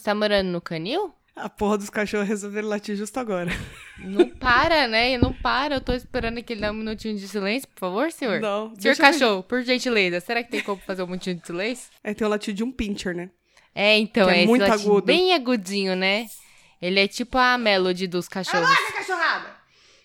Você tá morando no canil? A porra dos cachorros resolveram latir justo agora. Não para, né? Não para. Eu tô esperando que ele dê um minutinho de silêncio, por favor, senhor. Não. Senhor deixa eu- cachorro, por gentileza, será que tem como fazer um minutinho de silêncio? É, tem o latido de um pincher, né? É, então, Que é é, muito agudo. bem agudinho, né? Ele é tipo a melody dos cachorros. cachorrada!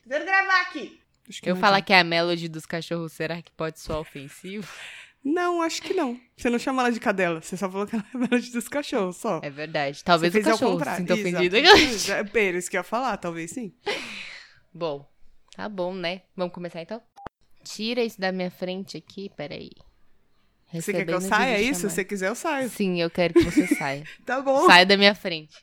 Quero gravar aqui. Eu falar que é a melody dos cachorros, será que pode soar ofensivo? Não, acho que não. Você não chama ela de cadela. Você só falou que ela é melody dos cachorros, só. É verdade. Talvez Você o cachorro se contrário. sinta ofendido. Exato. É, pera, isso que eu ia falar, talvez sim. bom, tá bom, né? Vamos começar então? Tira isso da minha frente aqui, peraí. Você quer que eu saia? É isso? videochamada. Se você quiser, eu saio. Sim, eu quero que você saia. Tá bom. Saia da minha frente.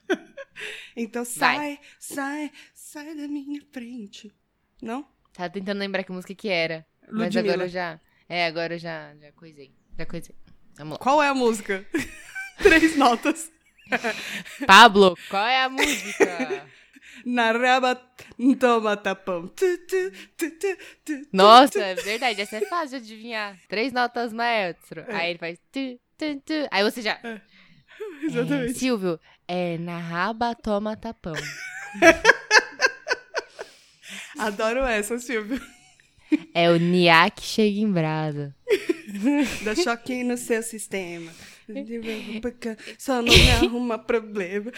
Então sai, sai, sai da minha frente. Não? Tava tentando lembrar que música que era. Mas Ludmilla. agora eu já. É, agora eu já, já coisei. Já coisei. Vamos lá. Qual é a música? Três notas. Pablo, qual é a música? Na raba, toma tapão. Tu, tu, tu, tu, tu, Nossa, é verdade, essa é fácil de adivinhar. Três notas maestro. É. Aí ele faz. Aí você já. É, É, Exatamente. Silvio, é na raba toma tapão. Adoro essa, Silvio. É o Nia que chega em brasa. Dá choque no seu sistema. Só não me arruma problema.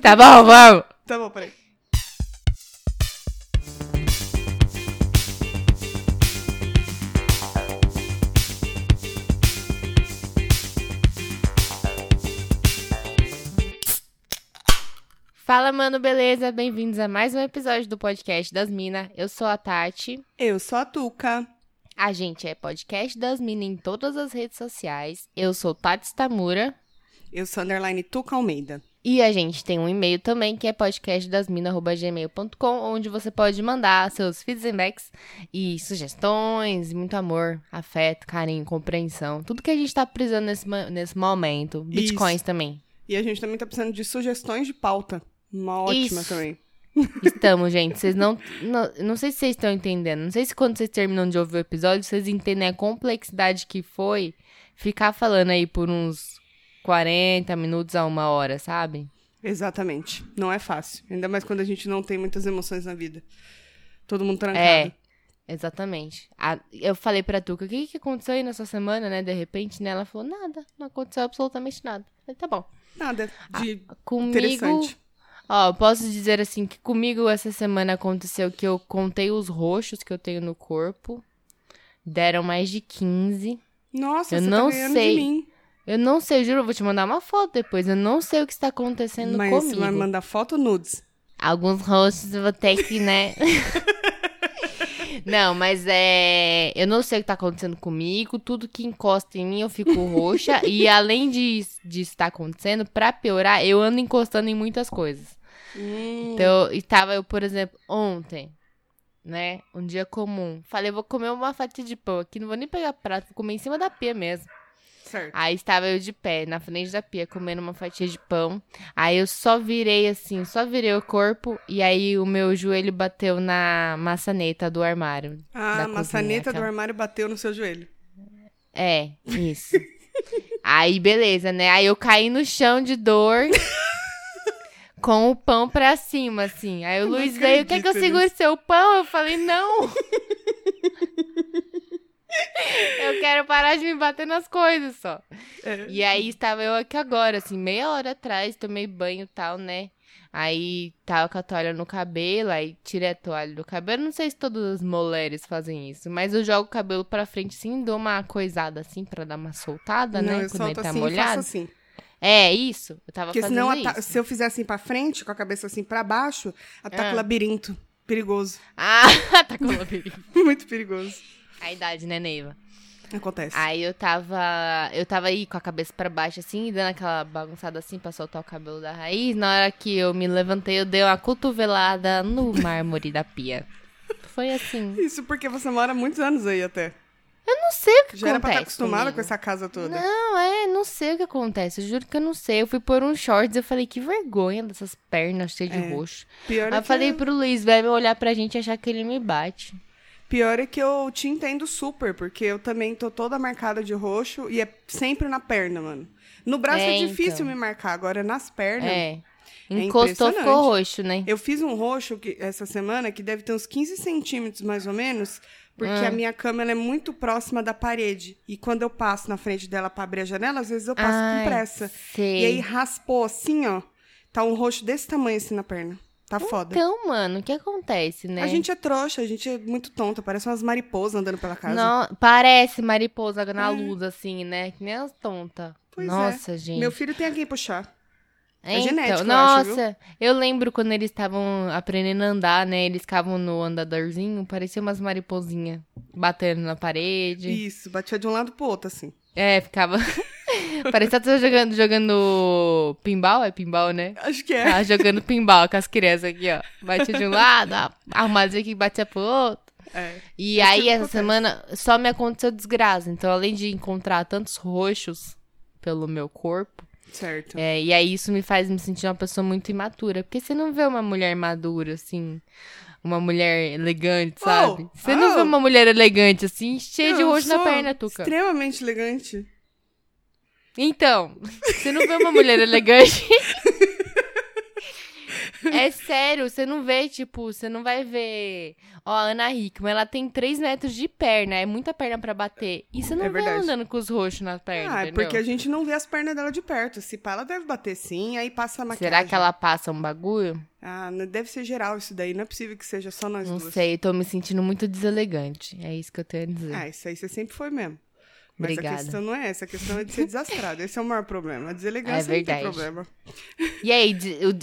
Tá bom, vamos. Tá bom, peraí. Fala, mano, beleza? Bem-vindos a mais um episódio do podcast das Minas. Eu sou a Tati. Eu sou a Tuca. A gente é podcast das Minas em todas as redes sociais. Eu sou Tati Stamura. Eu sou underline Tuca Almeida. E a gente tem um e-mail também, que é podcastdasmina.gmail.com, onde você pode mandar seus feedbacks e sugestões, muito amor, afeto, carinho, compreensão. Tudo que a gente tá precisando nesse, nesse momento. Bitcoins também. E a gente também tá precisando de sugestões de pauta. Uma ótima Isso. também. Estamos, gente. Vocês não, não. Não sei se vocês estão entendendo. Não sei se quando vocês terminam de ouvir o episódio, vocês entendem a complexidade que foi ficar falando aí por uns 40 minutos a uma hora, sabe? Exatamente. Não é fácil. Ainda mais quando a gente não tem muitas emoções na vida. Todo mundo trancado. É, exatamente. A- eu falei pra Tuca, o que, que aconteceu aí nessa semana, né? De repente, né? Ela falou, nada, não aconteceu absolutamente nada. Eu falei, tá bom. Nada de Comigo. interessante. Ó, eu posso dizer assim que comigo essa semana aconteceu que eu contei os roxos que eu tenho no corpo. Deram mais de 15. Nossa, Eu você não tá sei. de mim. Eu não sei, juro, eu vou te mandar uma foto depois. Eu não sei o que está acontecendo Mas comigo. você vai mandar foto nudes. Alguns rostos eu vou ter que, né? não, mas é. Eu não sei o que tá acontecendo comigo. Tudo que encosta em mim eu fico roxa. e além de, de estar acontecendo, pra piorar, eu ando encostando em muitas coisas. Hum, Então, estava eu, por exemplo, ontem, né? Um dia comum. Falei, vou comer uma fatia de pão aqui. Não vou nem pegar prato, vou comer em cima da pia mesmo. Certo. Aí estava eu de pé, na frente da pia, comendo uma fatia de pão. Aí eu só virei assim, só virei o corpo. E aí o meu joelho bateu na maçaneta do armário. Ah, a maçaneta cozinha, do armário bateu no seu joelho. É, isso. aí, beleza, né? Aí eu caí no chão de dor. Com o pão pra cima, assim. Aí o Eu Luiz veio, quer que eu segure seu pão? Eu falei, não. eu quero parar de me bater nas coisas só. É. E aí estava eu aqui agora, assim, meia hora atrás, tomei banho e tal, né? Aí tava com a toalha no cabelo, aí tirei a toalha do cabelo. Não sei se todas as mulheres fazem isso, mas eu jogo o cabelo pra frente assim, dou uma coisada assim pra dar uma soltada, Não, né? Quando ele tá assim molhado. assim. É, isso. Eu tava Porque fazendo senão, isso. se eu fizer assim pra frente, com a cabeça assim pra baixo, ataca Ah. o labirinto. Perigoso. Ah, com o labirinto. Muito perigoso. A idade, né, Neiva? Acontece. Aí eu tava. Eu tava aí com a cabeça pra baixo, assim, dando aquela bagunçada assim pra soltar o cabelo da raiz. Na hora que eu me levantei, eu dei uma cotovelada no mármore da pia. Foi assim. Isso porque você mora muitos anos aí até. Eu não sei o que Já era pra estar acontece. acostumada comigo. com essa casa toda. Não, é, não sei o que acontece. Eu juro que eu não sei. Eu fui pôr um shorts, eu falei, que vergonha dessas pernas cheias de É. roxo. Pior Aí é eu que falei pro Luiz, vai olhar pra gente e achar que ele me bate. Pior é que eu te entendo super, porque eu também tô toda marcada de roxo e é sempre na perna, mano. No braço é, É, difícil então. me marcar, agora nas pernas. É. Encostou, ficou impressionante. roxo, né? Eu fiz um roxo que, essa semana que deve ter uns 15 centímetros mais ou menos, porque Ah. a minha cama é muito próxima da parede. E quando eu passo na frente dela pra abrir a janela, às vezes eu passo Ai, com pressa. sei. E aí raspou assim, ó. Tá um roxo desse tamanho assim na perna. Tá foda. Então, mano, o que acontece, né? A gente é trouxa, a gente é muito tonta, parece umas mariposas andando pela casa. Não, parece mariposa na luz, assim, né? Que nem as tontas. Pois é. Nossa, gente. Meu filho tem quem puxar. é Então, genético, eu acho, Nossa, eu lembro quando eles estavam aprendendo a andar, né? Eles ficavam no andadorzinho, parecia umas mariposinhas batendo na parede. Isso, batia de um lado pro outro, assim. É, ficava. parecia que tava jogando, jogando pinball, é pinball, né? Acho que é. Tava jogando pinball com as crianças aqui, ó. Batia de um lado, arrumadinha aqui, batia pro outro. É. E É aí, tipo essa acontece. semana, só me aconteceu desgraça. Então, além de encontrar tantos roxos pelo meu corpo, Certo. é, e aí isso me faz me sentir uma pessoa muito imatura. Porque você não vê uma mulher madura, assim, uma mulher elegante, Oh, sabe? Você não oh. vê uma mulher elegante, assim, cheia de roxo na perna, Tuca. Extremamente elegante. Então, você não vê uma mulher elegante. É sério, você não vê, tipo, você não vai ver. Ó, a Ana Hickman, ela tem 3 metros de perna, é muita perna pra bater. E você não É vê ela verdade. andando com os roxos na perna. ah, é porque a gente não vê as pernas dela de perto. Se pá, ela deve bater sim, aí passa a maquiagem. Será que ela passa um bagulho? Ah, não- deve ser geral isso daí. Não é possível que seja só nós Não duas. sei, tô me sentindo muito deselegante. É isso que eu tenho a dizer. Ah, isso aí você sempre foi mesmo. Mas Obrigada. a questão não é essa, a questão é de ser desastrado. Esse é o maior problema. A deselegância É não tem verdade. problema. E aí,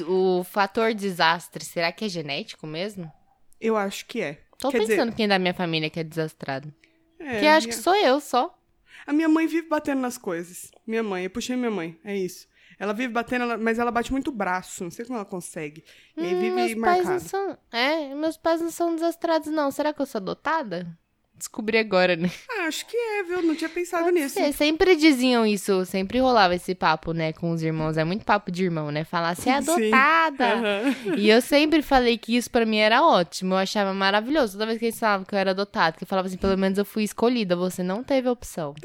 o, o fator desastre, será que é genético mesmo? Eu acho que é. Tô Quer pensando dizer, quem da minha família que é desastrado. é, Porque eu acho minha- que sou eu só. A minha mãe vive batendo nas coisas. Minha mãe, eu puxei minha mãe, é isso. Ela vive batendo, ela- mas ela bate muito o braço. Não sei como ela consegue. E aí Hum, vive meus pais não marcado. são. É, meus pais não são desastrados, não. Será que eu sou adotada? Descobri agora, né? Ah, acho que é, viu? Não tinha pensado Pode nisso. ser. Sempre diziam isso, sempre rolava esse papo, né, com os irmãos. É muito papo de irmão, né? Falar, você é adotada. Aham. E eu sempre falei que isso pra mim era ótimo. Eu achava maravilhoso. Toda vez que eles falavam que eu era adotada, que eu falava assim, pelo menos eu fui escolhida, você não teve opção.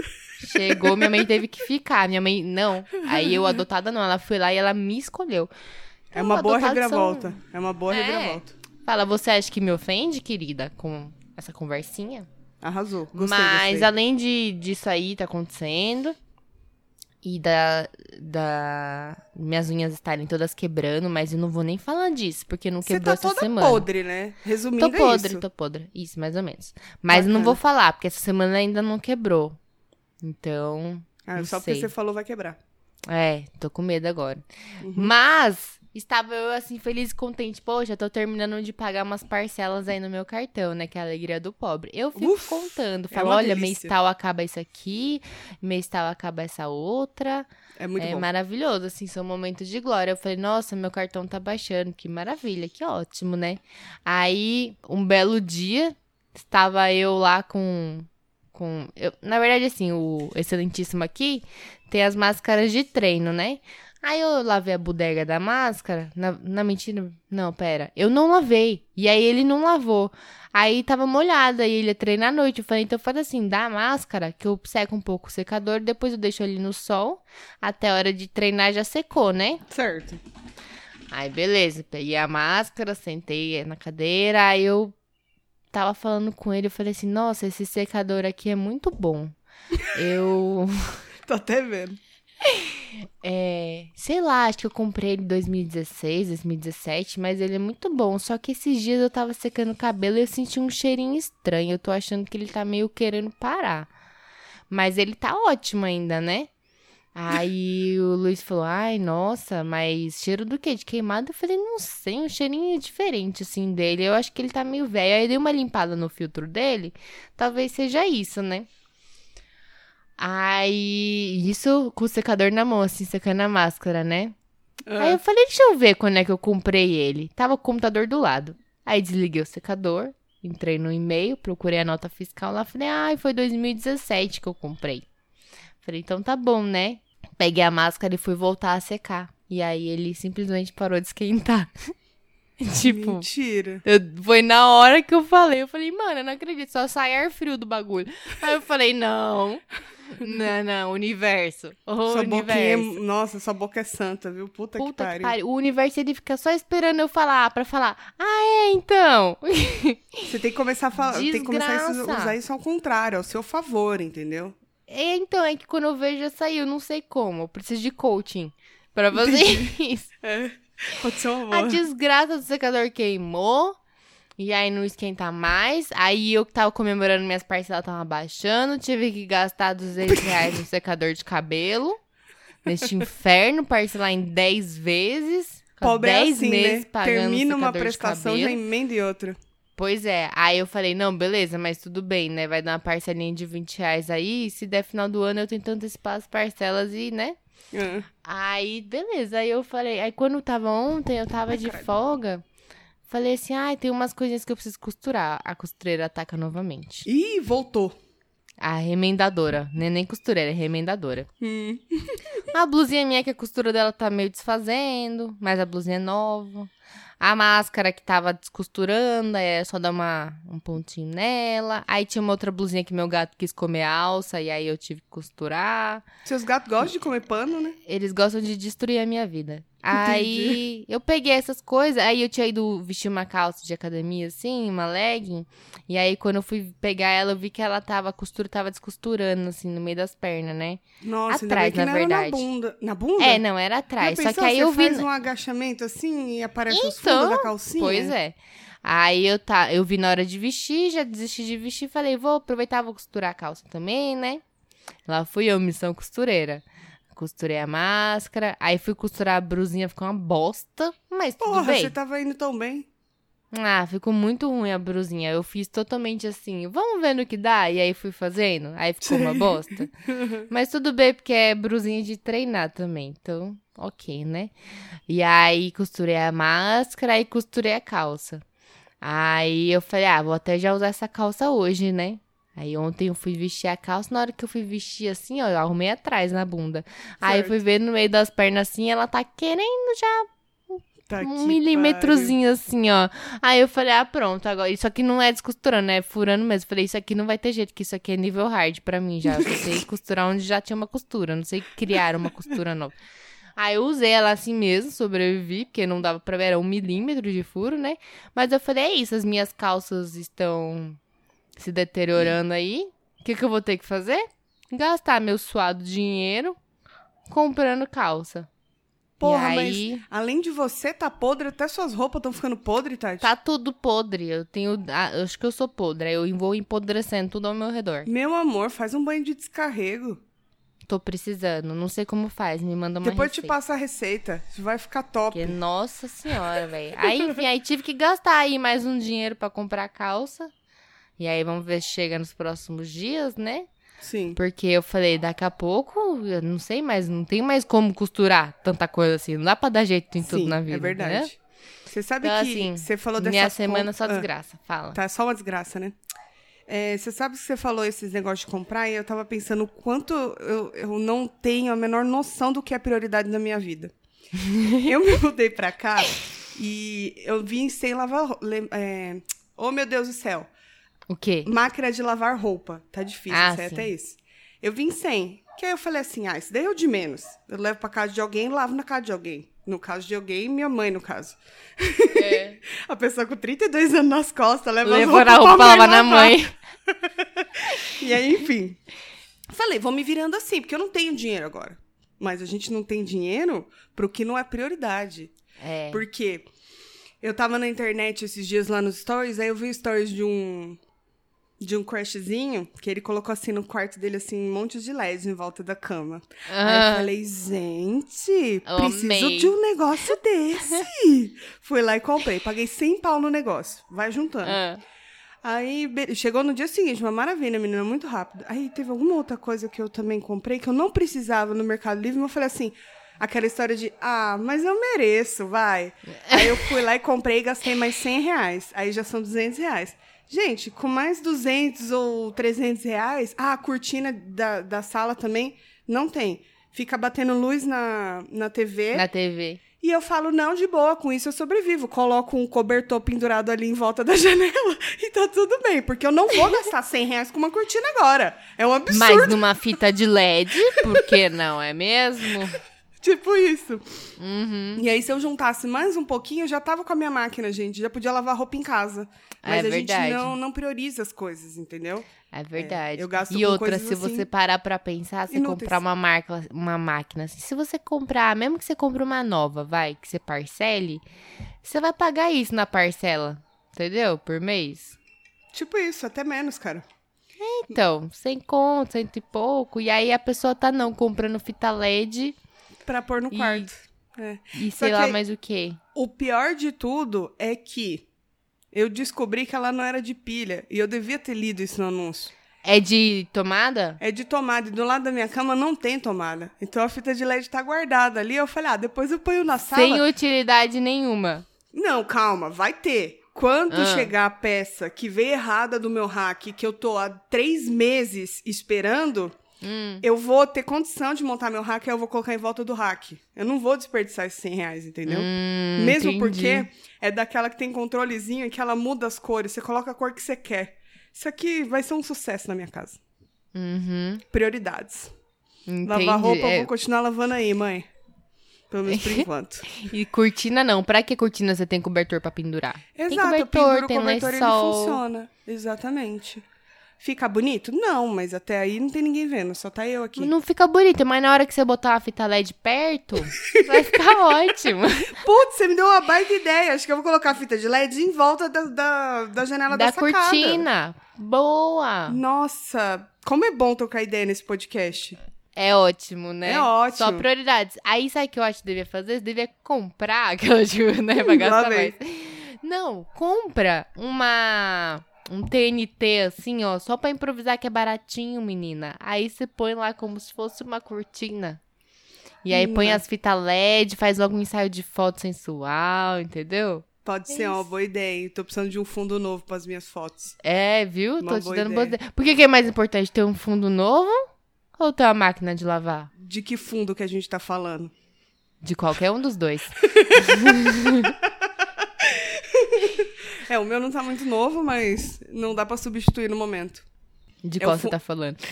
Chegou, minha mãe teve que ficar. Minha mãe, não. Aí eu, adotada, não. Ela foi lá e ela me escolheu. É uma boa adotados são- reviravolta. É uma boa É. reviravolta. Fala, você acha que me ofende, querida, com essa conversinha? Arrasou. Gostei, Mas gostei. além de, disso aí tá acontecendo. E da, da. Minhas unhas estarem todas quebrando, mas eu não vou nem falar disso, porque não Você quebrou tá essa toda semana. podre, né? Resumindo, Tô podre, é isso. tô podre. Isso, mais ou menos. Mas eu não vou falar, porque essa semana ainda não quebrou. Então. Ah, só sei. porque você falou vai quebrar. É, tô com medo agora. Uhum. Mas estava eu assim feliz e contente. Poxa, tô terminando de pagar umas parcelas aí no meu cartão, né? Que é a alegria do pobre. Eu fico Uf, contando, é falo, uma olha, delícia. mês tal acaba isso aqui, mês tal acaba essa outra. É muito é bom. maravilhoso, assim, são momentos de glória. Eu falei, nossa, meu cartão tá baixando, que maravilha, que ótimo, né? Aí, um belo dia, estava eu lá com. com eu, na verdade, assim, o excelentíssimo aqui tem as máscaras de treino, né? Aí eu lavei a bodega da máscara. Na, na mentira. Não, pera. Eu não lavei. E aí ele não lavou. Aí tava molhada e ele ia treinar à noite. Eu falei, então faz assim, dá a máscara, que eu seco um pouco o secador, depois eu deixo ele no sol. Até a hora de treinar já secou, né? Certo. Aí, beleza, peguei a máscara, sentei na cadeira, aí eu tava falando com ele, eu falei assim, nossa, esse secador aqui é muito bom. Eu, Tô até vendo. É, sei lá, acho que eu comprei ele em 2016, 2017, mas ele é muito bom. Só que esses dias eu tava secando o cabelo e eu senti um cheirinho estranho. Eu tô achando que ele tá meio querendo parar. Mas ele tá ótimo ainda, né? Aí o Luiz falou: Ai, nossa, mas cheiro do quê? De queimado? Eu falei: Não sei, um cheirinho diferente assim dele. Eu acho que ele tá meio velho. Aí eu dei uma limpada no filtro dele. Talvez seja isso, né? Aí, isso com o secador na mão, assim, secando a máscara, né? Aí Ah, eu falei, deixa eu ver quando é que eu comprei ele. Tava o computador do lado. Aí desliguei o secador, entrei no e-mail, procurei a nota fiscal lá, falei, ai, foi 2017 que eu comprei. Falei, então tá bom, né? Peguei a máscara e fui voltar a secar. E aí ele simplesmente parou de esquentar. tipo, Mentira. eu- foi na hora que eu falei. Eu falei, mano, eu não acredito, só sai ar frio do bagulho. Aí eu falei, não. Não, não, universo. O sua boquinha é... universo. Nossa, sua boca é santa, viu? Puta, que Puta que pariu. pariu. O universo ele fica só esperando eu falar pra falar. Ah, é, então. Você tem que começar a falar. Tem que começar a usar isso ao contrário, ao seu favor, entendeu? É, então, é que quando eu vejo já saiu, não sei como. Eu preciso de coaching pra fazer isso. É. Pode ser uma A boa. desgraça do secador queimou. E aí não esquenta mais. Aí eu que tava comemorando minhas parcelas tava baixando. Tive que gastar 200 reais no secador de cabelo. Neste inferno, parcelar em 10 vezes. Pobre é 10 assim, meses né? pagando Termina uma prestação, já emenda em outra. Pois é. Aí eu falei, não, beleza, mas tudo bem, né? Vai dar uma parcelinha de 20 reais aí. Se der final do ano, eu tento antecipar as parcelas e, né? Ah. Aí, beleza. Aí eu falei. Aí quando tava ontem, eu tava de folga. Falei assim, ai, tem umas coisinhas que eu preciso costurar. A costureira ataca novamente. Ih, voltou. A remendadora. Nem, nem costureira, é remendadora. Hum. A blusinha minha, que a costura dela tá meio desfazendo, mas a blusinha é nova. A máscara que tava descosturando, é só dar uma, um pontinho nela. Aí tinha uma outra blusinha que meu gato quis comer alça, e aí eu tive que costurar. Seus gatos gostam de comer pano, né? Eles gostam de destruir a minha vida. Aí eu peguei essas coisas, aí eu tinha ido vestir uma calça de academia, assim, uma legging. E aí quando eu fui pegar ela, eu vi que ela tava, a costura tava descosturando, assim, no meio das pernas, né? Nossa, Atrás, na verdade. na bunda. Na bunda? É, não, era atrás. Já Só pensou? que aí Você eu vi. faz um agachamento assim e aparece os Então, fundos da calcinha? Pois é. Aí eu, tá, eu vi na hora de vestir, já desisti de vestir, falei, vou aproveitar, vou costurar a calça também, né? Lá fui eu, missão costureira. Costurei a máscara, aí fui costurar a brusinha, ficou uma bosta, mas tudo Porra, bem. você tava indo tão bem. Ah, ficou muito ruim a brusinha. Eu fiz totalmente assim, vamos ver no que dá, e aí fui fazendo, aí ficou uma bosta. Mas tudo bem, porque é brusinha de treinar também, então, ok, né? E aí costurei a máscara e costurei a calça. Aí eu falei, ah, vou até já usar essa calça hoje, né? Aí ontem eu fui vestir a calça, na hora que eu fui vestir assim, ó, eu arrumei atrás na bunda. Aí eu Certo. fui ver no meio das pernas assim, ela tá querendo já Tá um milímetrozinho assim, ó. Aí eu falei, ah, pronto, agora. Isso aqui não é descosturando, é furando mesmo. Falei, isso aqui não vai ter jeito, que isso aqui é nível hard pra mim já. Eu sei costurar onde já tinha uma costura, não sei criar uma costura nova. Aí eu usei ela assim mesmo, sobrevivi, porque não dava pra ver, era um milímetro de furo, né? Mas eu falei, é isso, as minhas calças estão se deteriorando aí. O que, que eu vou ter que fazer? Gastar meu suado dinheiro comprando calça. Porra, e mas aí... além de você tá podre, até suas roupas estão ficando podre, Tati. Tá tudo podre. Eu tenho. ah, eu acho que eu sou podre. aí Eu vou empodrecendo tudo ao meu redor. Meu amor, faz um banho de descarrego. Tô precisando. Não sei como faz. Me manda uma Depois te receita. passa a receita. Vai ficar top. Porque, nossa senhora, velho. Aí, enfim, aí tive que gastar aí mais um dinheiro pra comprar calça. E aí vamos ver se chega nos próximos dias, né? Sim. Porque eu falei, daqui a pouco, eu não sei mais, não tem mais como costurar tanta coisa assim. Não dá pra dar jeito em tudo Sim, na vida. é verdade. né? Você sabe Então, que assim, você falou dessa Minha semana com- só Ah, desgraça. Fala. Tá, só uma desgraça, né? É, você sabe que você falou esses negócios de comprar e eu tava pensando o quanto eu, eu não tenho a menor noção do que é prioridade na minha vida. eu me mudei pra cá e eu vim sem lavar. É... Oh, meu Deus do céu. O quê? Máquina de lavar roupa. Tá difícil, Ah, sei sim. até isso. Eu vim sem. Que aí eu falei assim, ah, isso daí é o de menos. Eu levo pra casa de alguém e lavo na casa de alguém. No caso de alguém, minha mãe, no caso. A pessoa com 32 anos nas costas leva Levou a roupa pra lavar na mãe. E aí, enfim. Falei, vou me virando assim, porque eu não tenho dinheiro agora. Mas a gente não tem dinheiro pro que não é prioridade. É. Porque eu tava na internet esses dias lá nos stories, aí eu vi stories de um de um crushzinho, que ele colocou assim no quarto dele, assim, um monte de LEDs em volta da cama. Aí eu Ah, falei, gente, Amei. preciso de um negócio desse. Fui lá e comprei. Paguei 100 pau no negócio. Vai juntando. ah. Aí chegou no dia seguinte, uma maravilha, menina, muito rápido. Aí teve alguma outra coisa que eu também comprei que eu não precisava no Mercado Livre, mas eu falei assim, aquela história de, ah, mas eu mereço, vai. Aí eu fui lá e comprei e gastei mais 100 reais. Aí já são 200 reais. Gente, com mais 200 ou 300 reais, ah, a cortina da, da sala também não tem. Fica batendo luz na, na TV Na TV. E eu falo, não, de boa, com isso eu sobrevivo. Coloco um cobertor pendurado ali em volta da janela e tá tudo bem. Porque eu não vou gastar 100 reais com uma cortina agora. É um absurdo. Mas numa fita de LED, por que não, é mesmo? Tipo isso. Uhum. E aí, se eu juntasse mais um pouquinho, eu já tava com a minha máquina, gente. Já podia lavar roupa em casa. É Mas a verdade. gente não, não prioriza as coisas, entendeu? É verdade. eu gasto e outra, se assim você parar pra pensar, você inúteis. comprar uma marca, uma máquina, assim, se você comprar, mesmo que você compre uma nova, vai, que você parcele, você vai pagar isso na parcela, entendeu? Por mês. Tipo isso, até menos, cara. Então, sem conto, cento e pouco, e aí a pessoa tá não comprando fita LED Pra pôr no E- quarto. É. e sei lá que- mais o quê. O pior de tudo é que eu descobri que ela não era de pilha. E eu devia ter lido isso no anúncio. É de tomada? É de tomada. E do lado da minha cama não tem tomada. Então a fita de LED tá guardada ali. Eu falei, ah, depois eu ponho na sala. Sem utilidade nenhuma. Não, calma, vai ter. Quando Ah. chegar a peça que veio errada do meu hack, que eu tô há três meses esperando, Hum. eu vou ter condição de montar meu hack e eu vou colocar em volta do hack. Eu não vou desperdiçar esses 100 reais, entendeu? Hum, Mesmo entendi. porque é daquela que tem controlezinho que ela muda as cores. Você coloca a cor que você quer. Isso aqui vai ser um sucesso na minha casa. Uhum, Prioridades. entendi. Lavar roupa, eu É, vou continuar lavando aí, mãe. Pelo menos por enquanto. E cortina não. Pra que cortina você tem cobertor pra pendurar? tem Exato, eu cobertor, penduro tem cobertor e ele lençol. funciona. Exatamente. Fica bonito? Não, mas até aí não tem ninguém vendo, só tá eu aqui. Não fica bonito, mas na hora que você botar uma fita LED perto, vai ficar ótimo. Putz, você me deu uma baita ideia. Acho que eu vou colocar a fita de LED em volta da, da, da janela da, da sacada. cortina. Boa. Nossa, como é bom trocar ideia nesse podcast. É ótimo, né? É ótimo. Só prioridades. Aí sabe o que eu acho que devia fazer? Você devia comprar, aquela tipo, né? Pra gastar mais. Não, compra uma. Um TNT assim, ó, só pra improvisar que é baratinho, menina. Aí você põe lá como se fosse uma cortina. E aí põe as fitas LED, faz logo um ensaio de foto sensual, entendeu? Pode ser uma boa ideia. Tô precisando de um fundo novo para as minhas fotos. É, viu? Uma Tô te boa dando ideia. boas ideias. Por que, que é mais importante ter um fundo novo ou ter uma máquina de lavar? De que fundo que a gente tá falando? De qualquer um dos dois. É, o meu não tá muito novo, mas não dá pra substituir no momento. De qual o você tá falando?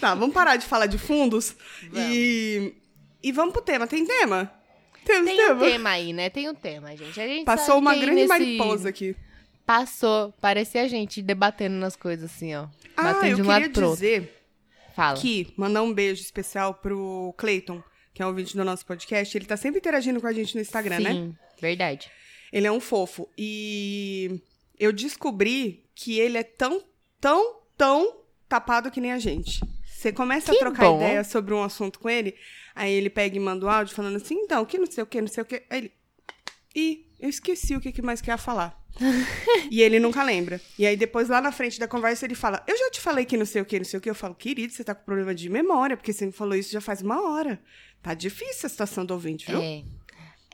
Tá, vamos parar de falar de fundos e e vamos pro tema. Tem tema? Temos Tem um tema. tema aí, né? Tem um tema, gente. A gente Passou uma grande nesse- mariposa aqui. Passou. Parecia a gente debatendo nas coisas assim, ó. Ah, Batendo eu de um queria lado dizer Fala. que mandar um beijo especial pro Clayton, que é o ouvinte do nosso podcast. Ele tá sempre interagindo com a gente no Instagram, né? Sim, verdade. Ele é um fofo. E eu descobri que ele é tão, tão, tão tapado que nem a gente. Você começa a Que trocar bom. ideia sobre um assunto com ele, aí ele pega e manda o áudio falando assim, então, que não sei o que, não sei o que. Aí ele. Ih, eu esqueci o que que mais que ia falar. e ele nunca lembra. E aí depois, lá na frente da conversa, ele fala: Eu já te falei que não sei o que, não sei o que. Eu falo, querido, você tá com problema de memória, porque você me falou isso já faz uma hora. Tá difícil a situação do ouvinte, viu? É.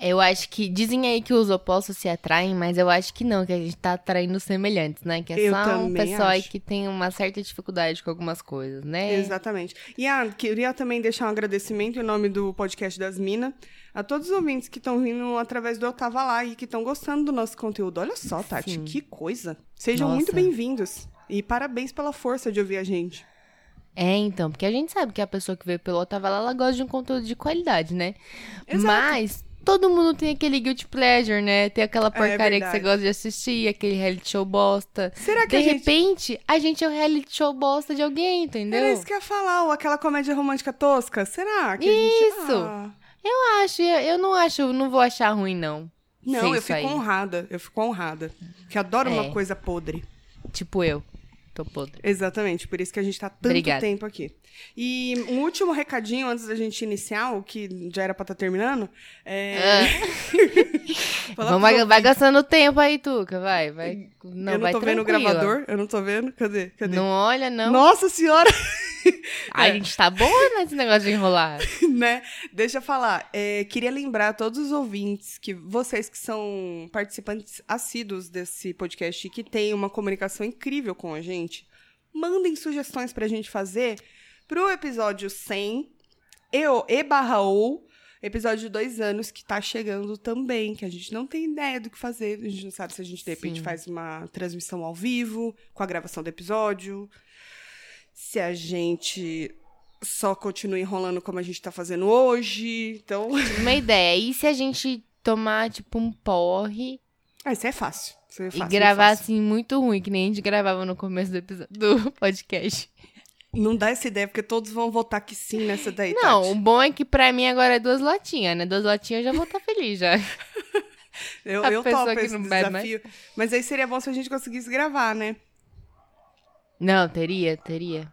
Eu acho que. Dizem aí que os opostos se atraem, mas eu acho que não, que a gente tá atraindo semelhantes, né? Que é Eu só um pessoal aí acho. que tem uma certa dificuldade com algumas coisas, né? Exatamente. E ah, queria também deixar um agradecimento em nome do podcast das Minas a todos os ouvintes que estão vindo através do Eu Tava Lá e que estão gostando do nosso conteúdo. Olha só, Tati, Sim. que coisa. Sejam Nossa. muito bem-vindos. E parabéns pela força de ouvir a gente. É, então, porque a gente sabe que a pessoa que veio pelo Otávio, ela gosta de um conteúdo de qualidade, né? Exato. Mas todo mundo tem aquele guilty pleasure, né? Tem aquela porcaria que você gosta de assistir, aquele reality show bosta. Será que De a gente. repente, a gente é o reality show bosta de alguém, entendeu? Era isso que eu ia falar, ou aquela comédia romântica tosca? Será que a gente... Isso. Ah, Eu acho, eu eu não acho, eu não vou achar ruim, não. Não, eu isso fico aí. honrada. Eu fico honrada. Que adoro uma É. coisa podre. Tipo eu. Tô podre. Exatamente, por isso que a gente tá tanto Obrigada. tempo aqui. E um último recadinho antes da gente iniciar, o que já era pra estar terminando. É... Falar Vamos, vai, gastando tempo aí, Tuca, vai, vai. Não, eu não vai tô vendo o tranquila. gravador, eu não tô vendo. Cadê? Cadê? Não olha, não. Nossa senhora! A É. gente tá boa nesse negócio de enrolar. né? Deixa eu falar. É, queria lembrar a todos os ouvintes que vocês que são participantes assíduos desse podcast e que têm uma comunicação incrível com a gente, mandem sugestões pra gente fazer pro episódio 100 eu, e barra ou, episódio de dois anos que tá chegando também, que a gente não tem ideia do que fazer. A gente não sabe se a gente, de repente, Sim. faz uma transmissão ao vivo, com a gravação do episódio. Se a gente só continua enrolando como a gente tá fazendo hoje. Então. Uma ideia. E se a gente tomar, tipo, um porre Ah, isso é fácil. Isso é e fácil, gravar, é fácil. assim, muito ruim, que nem a gente gravava no começo do episódio do podcast? Não dá essa ideia, porque todos vão votar que sim nessa daí. Não, o Tati. bom é que pra mim agora é duas latinhas, né? Duas latinhas eu já vou estar feliz já. eu, a eu topo esse desafio. Mas aí seria bom se a gente conseguisse gravar, né? Não, teria, teria.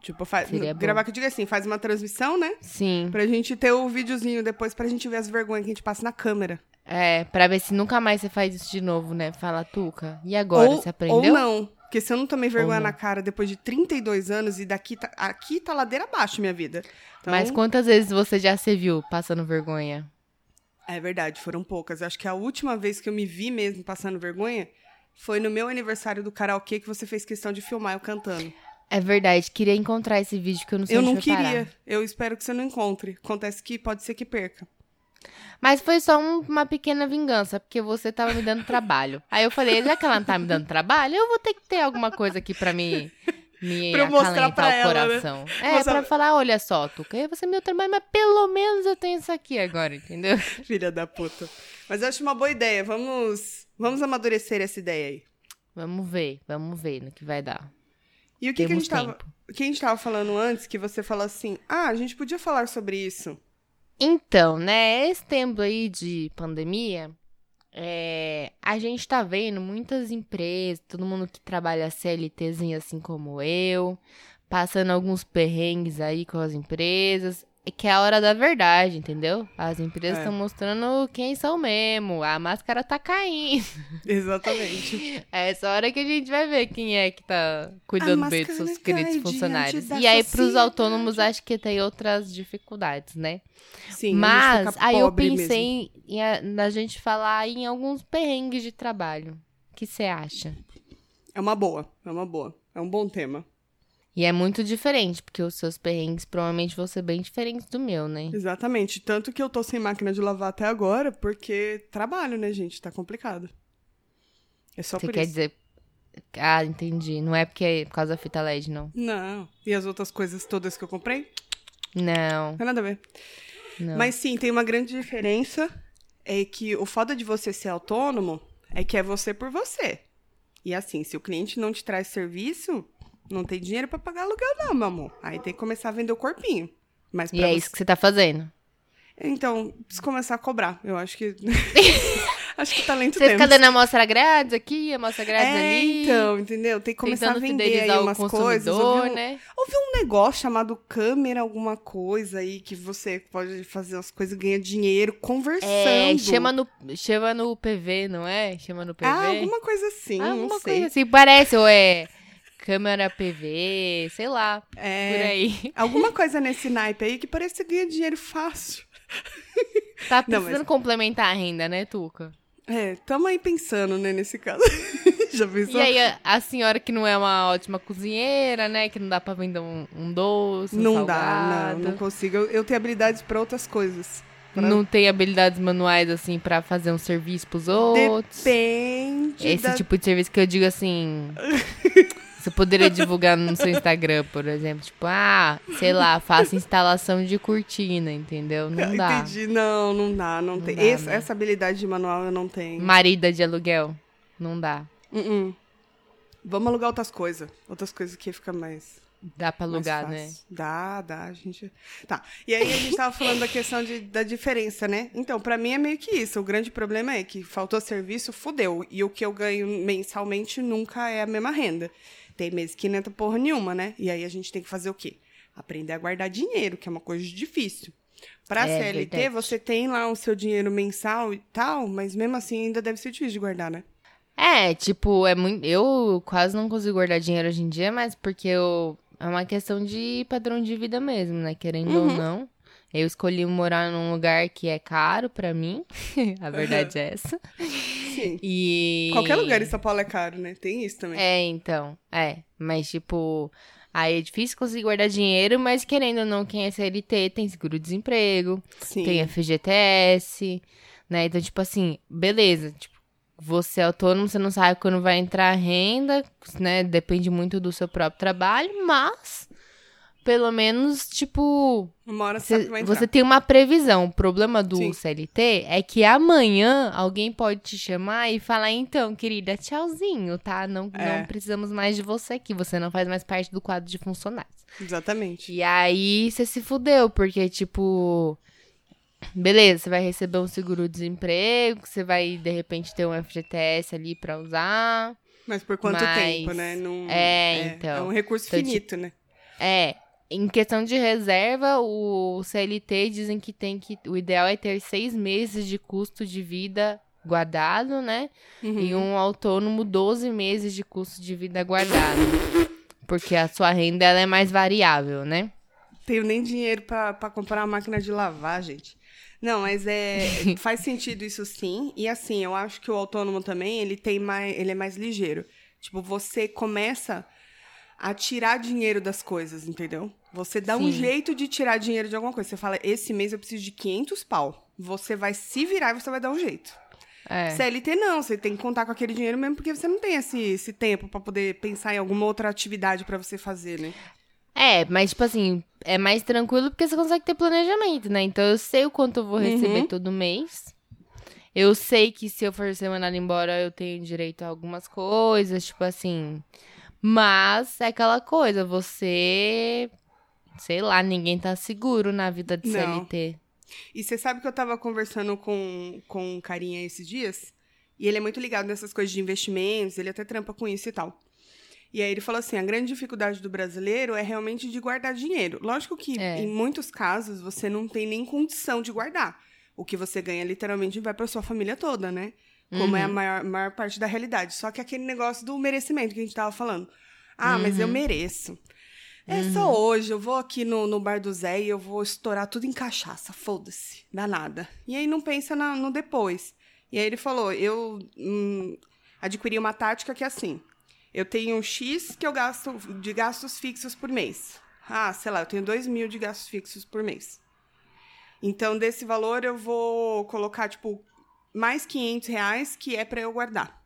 Tipo, faz, Seria bom. gravar que eu digo assim, faz uma transmissão, né? Sim. Pra gente ter o videozinho depois, pra gente ver as vergonhas que a gente passa na câmera. É, pra ver se nunca mais você faz isso de novo, né? Fala, Tuca. E agora? ou, você aprendeu? ou não. Porque se eu não tomei vergonha não. na cara depois de 32 anos e daqui tá, aqui tá ladeira abaixo minha vida. Então, Mas quantas vezes você já se viu passando vergonha? É verdade, foram poucas. Eu acho que a última vez que eu me vi mesmo passando vergonha foi no meu aniversário do karaokê que você fez questão de filmar eu cantando. É verdade, queria encontrar esse vídeo que eu não sei eu onde não foi parar. queria. Eu espero que você não encontre. Acontece que pode ser que perca. Mas foi só um- uma pequena vingança, porque você tava me dando trabalho. Aí eu falei, já que ela não tá me dando trabalho, eu vou ter que ter alguma coisa aqui pra me, me Pra eu mostrar pra o ela, né? coração. É, Mostrar- pra falar, olha só, Tuca, aí você me deu trabalho, mas pelo menos eu tenho isso aqui agora, entendeu? Filha da puta. Mas eu acho uma boa ideia. Vamos, vamos amadurecer essa ideia aí. Vamos ver, vamos ver no que vai dar. E o que, que a gente tava, tempo. o que a gente tava falando antes, que você falou assim, ah, a gente podia falar sobre isso. Então, né, esse tempo aí de pandemia, é, a gente tá vendo muitas empresas, todo mundo que trabalha CLTzinho assim como eu, passando alguns perrengues aí com as empresas, que é a hora da verdade, entendeu? As empresas É. estão mostrando quem são mesmo, a máscara tá caindo. Exatamente. É essa hora que a gente vai ver quem é que tá cuidando bem dos seus queridos funcionários. E aí, pros autônomos, acho que tem outras dificuldades, né? Sim, Mas aí eu pensei mesmo. em a, na gente falar em alguns perrengues de trabalho. O que você acha? É uma boa, é uma boa. É um bom tema. E é muito diferente, porque os seus perrengues provavelmente vão ser bem diferentes do meu, né? Exatamente. Tanto que eu tô sem máquina de lavar até agora, porque trabalho, né, gente? Tá complicado. É só Você por quer isso. dizer. Ah, entendi. Não é porque é por causa da fita LED, não. Não. E as outras coisas todas que eu comprei? Não, Não tem nada a ver. não. Mas sim, tem uma grande diferença. É que o foda de você ser autônomo é que é você por você. E assim, se o cliente não te traz serviço, não tem dinheiro pra pagar aluguel, não, meu amor. Aí tem que começar a vender o corpinho. Mas E é você- isso que você tá fazendo. Então, preciso começar a cobrar. Eu acho que. acho que talento Você fica dando amostra grátis aqui, amostra grátis É, ali. então, entendeu? Tem que começar a vender aí umas coisas. consumidor, Ouvi um, né? ouvi um negócio chamado câmera, alguma coisa aí, que você pode fazer as coisas e ganha dinheiro conversando. É, chama no, chama no PV, não é? Chama no PV. Ah, alguma coisa assim, Ah, não alguma sei. coisa assim, parece, ou é câmera PV, sei lá, por É, aí. alguma coisa nesse naipe aí que parece que você ganha dinheiro fácil. Tá Não, precisando mas- complementar a renda, né, Tuca? É, tamo aí pensando, né, nesse caso. Já pensou? E aí, a, a senhora que não é uma ótima cozinheira, né, que não dá pra vender um, um doce, um não dá, não, não consigo. Eu, eu tenho habilidades pra outras coisas. Pra- não tem habilidades manuais, assim, pra fazer um serviço pros outros. Depende Esse da... tipo de serviço que eu digo assim. Você poderia divulgar no seu Instagram, por exemplo. Tipo, ah, sei lá, faça instalação de cortina, entendeu? Não dá. Entendi. Não, não dá, não, tem. dá, Esse- né? Essa habilidade de manual eu não tenho. Marida de aluguel. Não dá. Uh-uh. Vamos alugar outras coisas. Outras coisas que fica mais. Dá pra alugar, né? Dá, dá, a gente. Tá. E aí a gente tava falando da questão de, da diferença, né? Então, pra mim é meio que isso. O grande problema é que faltou serviço, fudeu. E o que eu ganho mensalmente nunca é a mesma renda. Tem meses que não entra porra nenhuma, né? E aí a gente tem que fazer o quê? Aprender a guardar dinheiro, que é uma coisa difícil. Pra É, CLT, verdade. você tem lá o seu dinheiro mensal e tal, mas mesmo assim ainda deve ser difícil de guardar, né? É, tipo, é muito. Eu quase não consigo guardar dinheiro hoje em dia, mas porque eu. É uma questão de padrão de vida mesmo, né? Querendo Uhum. ou não. Eu escolhi morar num lugar que é caro pra mim. a verdade é essa. E. Qualquer lugar em São Paulo é caro, né? Tem isso também. É, então. É. Mas, tipo, Aí é difícil conseguir guardar dinheiro, mas querendo ou não, quem é CLT tem seguro-desemprego, tem FGTS, né? Então, tipo assim, beleza. Tipo, você é autônomo, você não sabe quando vai entrar a renda, né? Depende muito do seu próprio trabalho, mas pelo menos, tipo, Uma hora você Cê- sabe que vai entrar. você tem uma previsão. O problema do Sim. CLT é que amanhã alguém pode te chamar e falar: então, querida, tchauzinho, tá? Não, É. não precisamos mais de você aqui. Você não faz mais parte do quadro de funcionários. Exatamente. E aí você se fudeu, porque, tipo. Beleza, você vai receber um seguro-desemprego, você vai, de repente, ter um FGTS ali pra usar. Mas por quanto Mas- tempo, né? Não, É, então. É um recurso Então, finito, né? É, em questão de reserva, o CLT dizem que tem que. O ideal é ter seis meses de custo de vida guardado, né? Uhum. E um autônomo, 12 meses de custo de vida guardado. Porque a sua renda ela é mais variável, né? Tenho nem dinheiro pra comprar uma máquina de lavar, gente. Não, mas é faz sentido isso sim. E assim, eu acho que o autônomo também, ele tem mais, ele é mais ligeiro. Tipo, você começa a tirar dinheiro das coisas, entendeu? Você dá um Sim. jeito de tirar dinheiro de alguma coisa. Você fala, esse mês eu preciso de 500 pau. Você vai se virar e você vai dar um jeito. É. CLT não, você tem que contar com aquele dinheiro mesmo porque você não tem esse, esse tempo pra poder pensar em alguma outra atividade pra você fazer, né? É, mas tipo assim, é mais tranquilo porque você consegue ter planejamento, né? Então eu sei o quanto eu vou receber Uhum. todo mês. Eu sei que se eu for ser mandada embora, eu tenho direito a algumas coisas, tipo assim. Mas é aquela coisa, você. Sei lá, ninguém tá seguro na vida de Não. CLT. E você sabe que eu tava conversando com, com um carinha esses dias, e ele é muito ligado nessas coisas de investimentos, ele até trampa com isso e tal. E aí ele falou assim, a grande dificuldade do brasileiro é realmente de guardar dinheiro. Lógico que É. em muitos casos você não tem nem condição de guardar. O que você ganha literalmente vai pra sua família toda, né? Como é a maior, maior parte da realidade. Só que aquele negócio do merecimento que a gente tava falando. Ah, mas eu mereço. É só hoje, eu vou aqui no, no bar do Zé e eu vou estourar tudo em cachaça, foda-se, dá nada. E aí não pensa na- no depois. E aí ele falou, eu hum, adquiri uma tática que é assim, eu tenho um X que eu gasto de gastos fixos por mês. Ah, sei lá, eu tenho 2 mil de gastos fixos por mês. Então, desse valor, eu vou colocar, tipo, mais 500 reais, que é para eu guardar.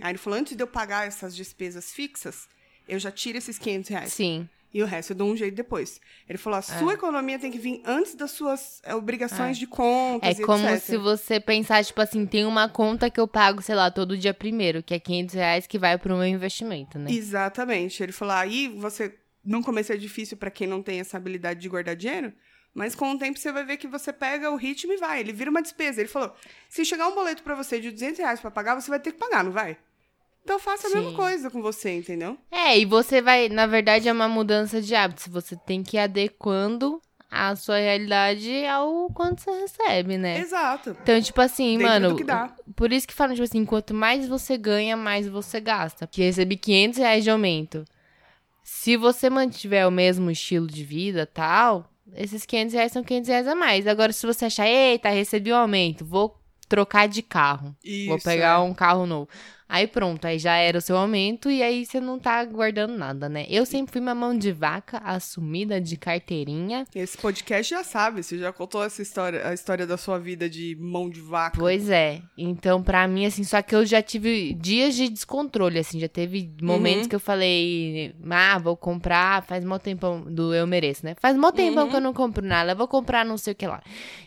Aí ele falou, antes de eu pagar essas despesas fixas, eu já tiro esses 500 reais. Sim. E o resto eu dou um jeito depois. Ele falou: a sua economia tem que vir antes das suas eh, obrigações de contas É como etc. se você pensar, tipo assim, tem uma conta que eu pago, sei lá, todo dia primeiro, que é 500 reais que vai pro meu investimento, né? Exatamente. Ele falou: aí você. No começo é difícil para quem não tem essa habilidade de guardar dinheiro, mas com o tempo você vai ver que você pega o ritmo e vai. Ele vira uma despesa. Ele falou: se chegar um boleto para você de 200 reais pra pagar, você vai ter que pagar, não vai? Então faça a mesma Sim. coisa com você, entendeu? É, e você vai, na verdade, é uma mudança de hábitos. Você tem que ir adequando a sua realidade ao quanto você recebe, né? Exato. Então, tipo assim, Dentro mano, que dá. por isso que falam, tipo assim, quanto mais você ganha, mais você gasta. Porque recebi 500 reais de aumento. Se você mantiver o mesmo estilo de vida tal, esses 500 reais são 500 reais a mais. Agora, se você achar, eita, recebi um aumento, vou trocar de carro. vou Isso, pegar é. um carro novo. Aí pronto, aí já era o seu aumento e aí você não tá guardando nada, né? Eu sempre fui uma mão de vaca assumida de carteirinha. Esse podcast já sabe, você já contou essa história, a história da sua vida de mão de vaca. Pois é. Então, pra mim, assim, só que eu já tive dias de descontrole, assim, já teve momentos Uhum. que eu falei, ah, vou comprar, faz mó tempão do eu mereço, né? Faz mó tempão Uhum. que eu não compro nada, eu vou comprar não sei o que lá.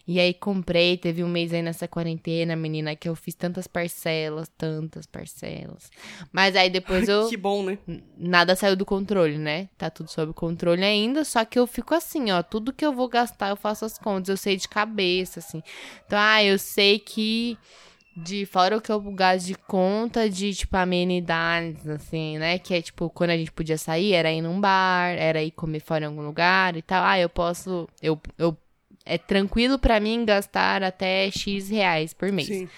E aí comprei, teve um mês aí nessa quarentena, menina, que eu fiz tantas parcelas, tantas parcelas. Mas aí depois eu. Que bom, né? nada saiu do controle, né? Tá tudo sob controle ainda, só que eu fico assim, ó, tudo que eu vou gastar eu faço as contas, eu sei de cabeça, assim. Então, ah, eu sei que de fora o que eu gasto de conta de, tipo, amenidades, assim, né? Que é, tipo, quando a gente podia sair, era ir num bar, era ir comer fora em algum lugar e tal. Ah, eu posso, eu, eu é tranquilo pra mim gastar até X reais por mês. Sim.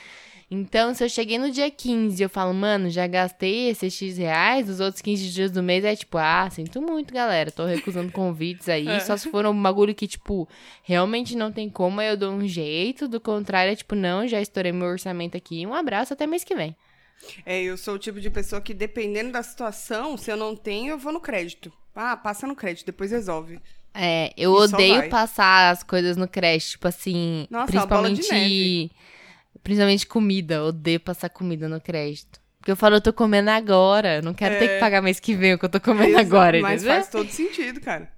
Então, se eu cheguei no dia 15 e eu falo, mano, já gastei esses X reais, os outros 15 dias do mês é tipo, ah, sinto muito, galera, tô recusando convites aí, É. só se for um bagulho que, tipo, realmente não tem como, aí eu dou um jeito, do contrário é tipo, não, já estourei meu orçamento aqui, um abraço, até mês que vem. É, eu sou o tipo de pessoa que, dependendo da situação, se eu não tenho, eu vou no crédito. Ah, passa no crédito, depois resolve. É, eu E odeio passar as coisas no crédito, tipo assim, Nossa, de principalmente principalmente comida, odeio passar comida no crédito. Porque eu falo, eu tô comendo agora, não quero ter É. que pagar mês que vem o que eu tô comendo Exa- agora, Mas entendeu? faz todo sentido, cara.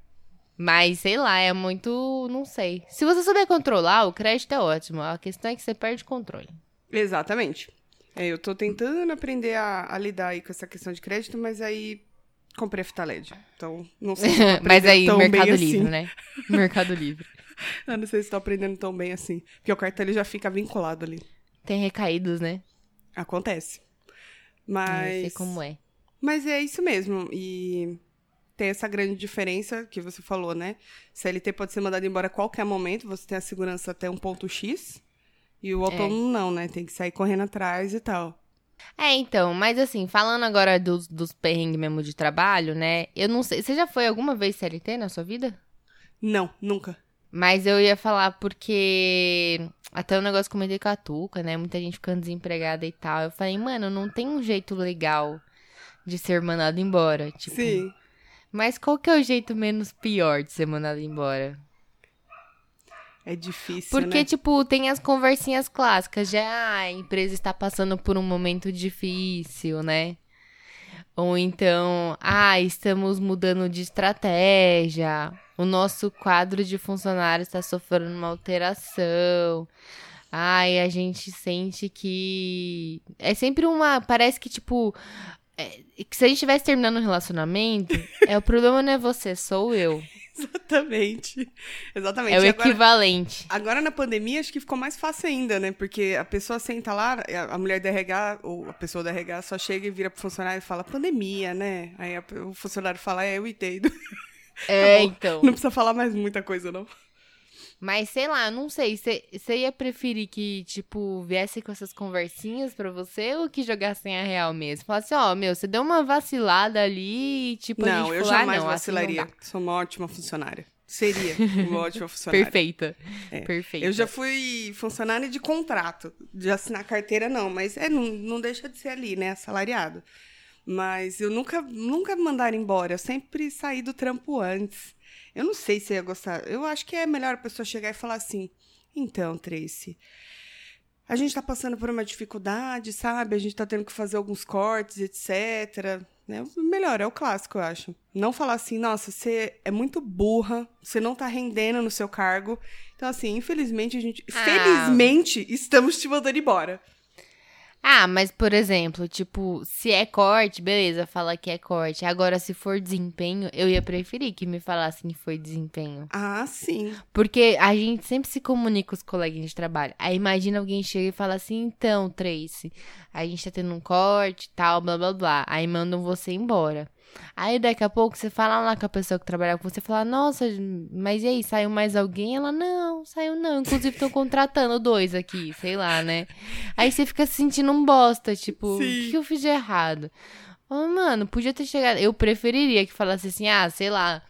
Mas sei lá, é muito, não sei. Se você souber controlar, o crédito é ótimo. A questão é que você perde o controle. Exatamente. É, eu tô tentando aprender a, a lidar aí com essa questão de crédito, mas aí comprei a Fitaled. Então, não sei se eu Mas aí, tão Mercado bem Livre, assim. né? Mercado Livre. Eu não sei se tô aprendendo tão bem assim. Porque o cartão ele já fica vinculado ali. Tem recaídos, né? Acontece. Eu Mas. sei como é. Mas é isso mesmo. E tem essa grande diferença que você falou, né? CLT pode ser mandado embora a qualquer momento, você tem a segurança até um ponto X. E o autônomo não, né? Tem que sair correndo atrás e tal. É, então, mas assim, falando agora dos, dos perrengues mesmo de trabalho, né? Eu não sei. Você já foi alguma vez CLT na sua vida? Não, nunca. Mas eu ia falar porque até o negócio eu comentei com a Tuca, né? Muita gente ficando desempregada e tal. Eu falei, mano, não tem um jeito legal de ser mandado embora. Tipo, Sim. Mas qual que é o jeito menos pior de ser mandado embora? É difícil, Porque, né? tipo, tem as conversinhas clássicas de ah, a empresa está passando por um momento difícil, né? Ou então, ah, estamos mudando de estratégia. O nosso quadro de funcionários está sofrendo uma alteração. Ai, a gente sente que. É sempre uma. Parece que, tipo. é, que se a gente estivesse terminando um relacionamento, é o problema não é você, sou eu. Exatamente. Exatamente. É o agora, equivalente. agora na pandemia acho que ficou mais fácil ainda, né? Porque a pessoa senta lá, a mulher da RH, ou a pessoa da RH só chega e vira pro funcionário e fala, pandemia, né? Aí o funcionário fala, é, eu entendo. É, Acabou. então. Não precisa falar mais muita coisa, não. Mas sei lá, não sei. Você ia preferir que, tipo, viesse com essas conversinhas pra você ou que jogassem a real mesmo? Falasse, ó, meu, você deu uma vacilada ali e, tipo, a não, gente eu falou, ah, jamais não, assim não vacilaria. Sou uma ótima funcionária. Seria uma ótima funcionária. Perfeita. É. Perfeita. Eu já fui funcionária de contrato, de assinar carteira não, mas é, não, não deixa de ser ali, né, assalariado. Mas eu nunca, nunca me mandaram embora, eu sempre saí do trampo antes. Eu não sei se ia gostar, eu acho que é melhor a pessoa chegar e falar assim, então, Tracy, a gente tá passando por uma dificuldade, sabe? A gente tá tendo que fazer alguns cortes, etc. Né? Melhor, é o clássico, eu acho. Não falar assim, nossa, você é muito burra, você não tá rendendo no seu cargo. Então, assim, infelizmente, a gente. Ah. Felizmente, estamos te mandando embora. Ah, mas, por exemplo, tipo, se é corte, beleza, fala que é corte. Agora, se for desempenho, eu ia preferir que me falassem que foi desempenho. Ah, sim. Porque a gente sempre se comunica com os coleguinhas de trabalho. Aí imagina alguém chega e fala assim, então, Tracy, a gente tá tendo um corte tal, blá blá blá. Aí mandam você embora. Aí daqui a pouco você fala lá com a pessoa que trabalha com você, fala, nossa, mas e aí, saiu mais alguém? Ela, não, saiu não. Inclusive, estão contratando dois aqui, sei lá, né? Aí você fica se sentindo um bosta, tipo, o que que eu fiz de errado? Oh, mano, podia ter chegado. Eu preferiria que falasse assim, ah, sei lá,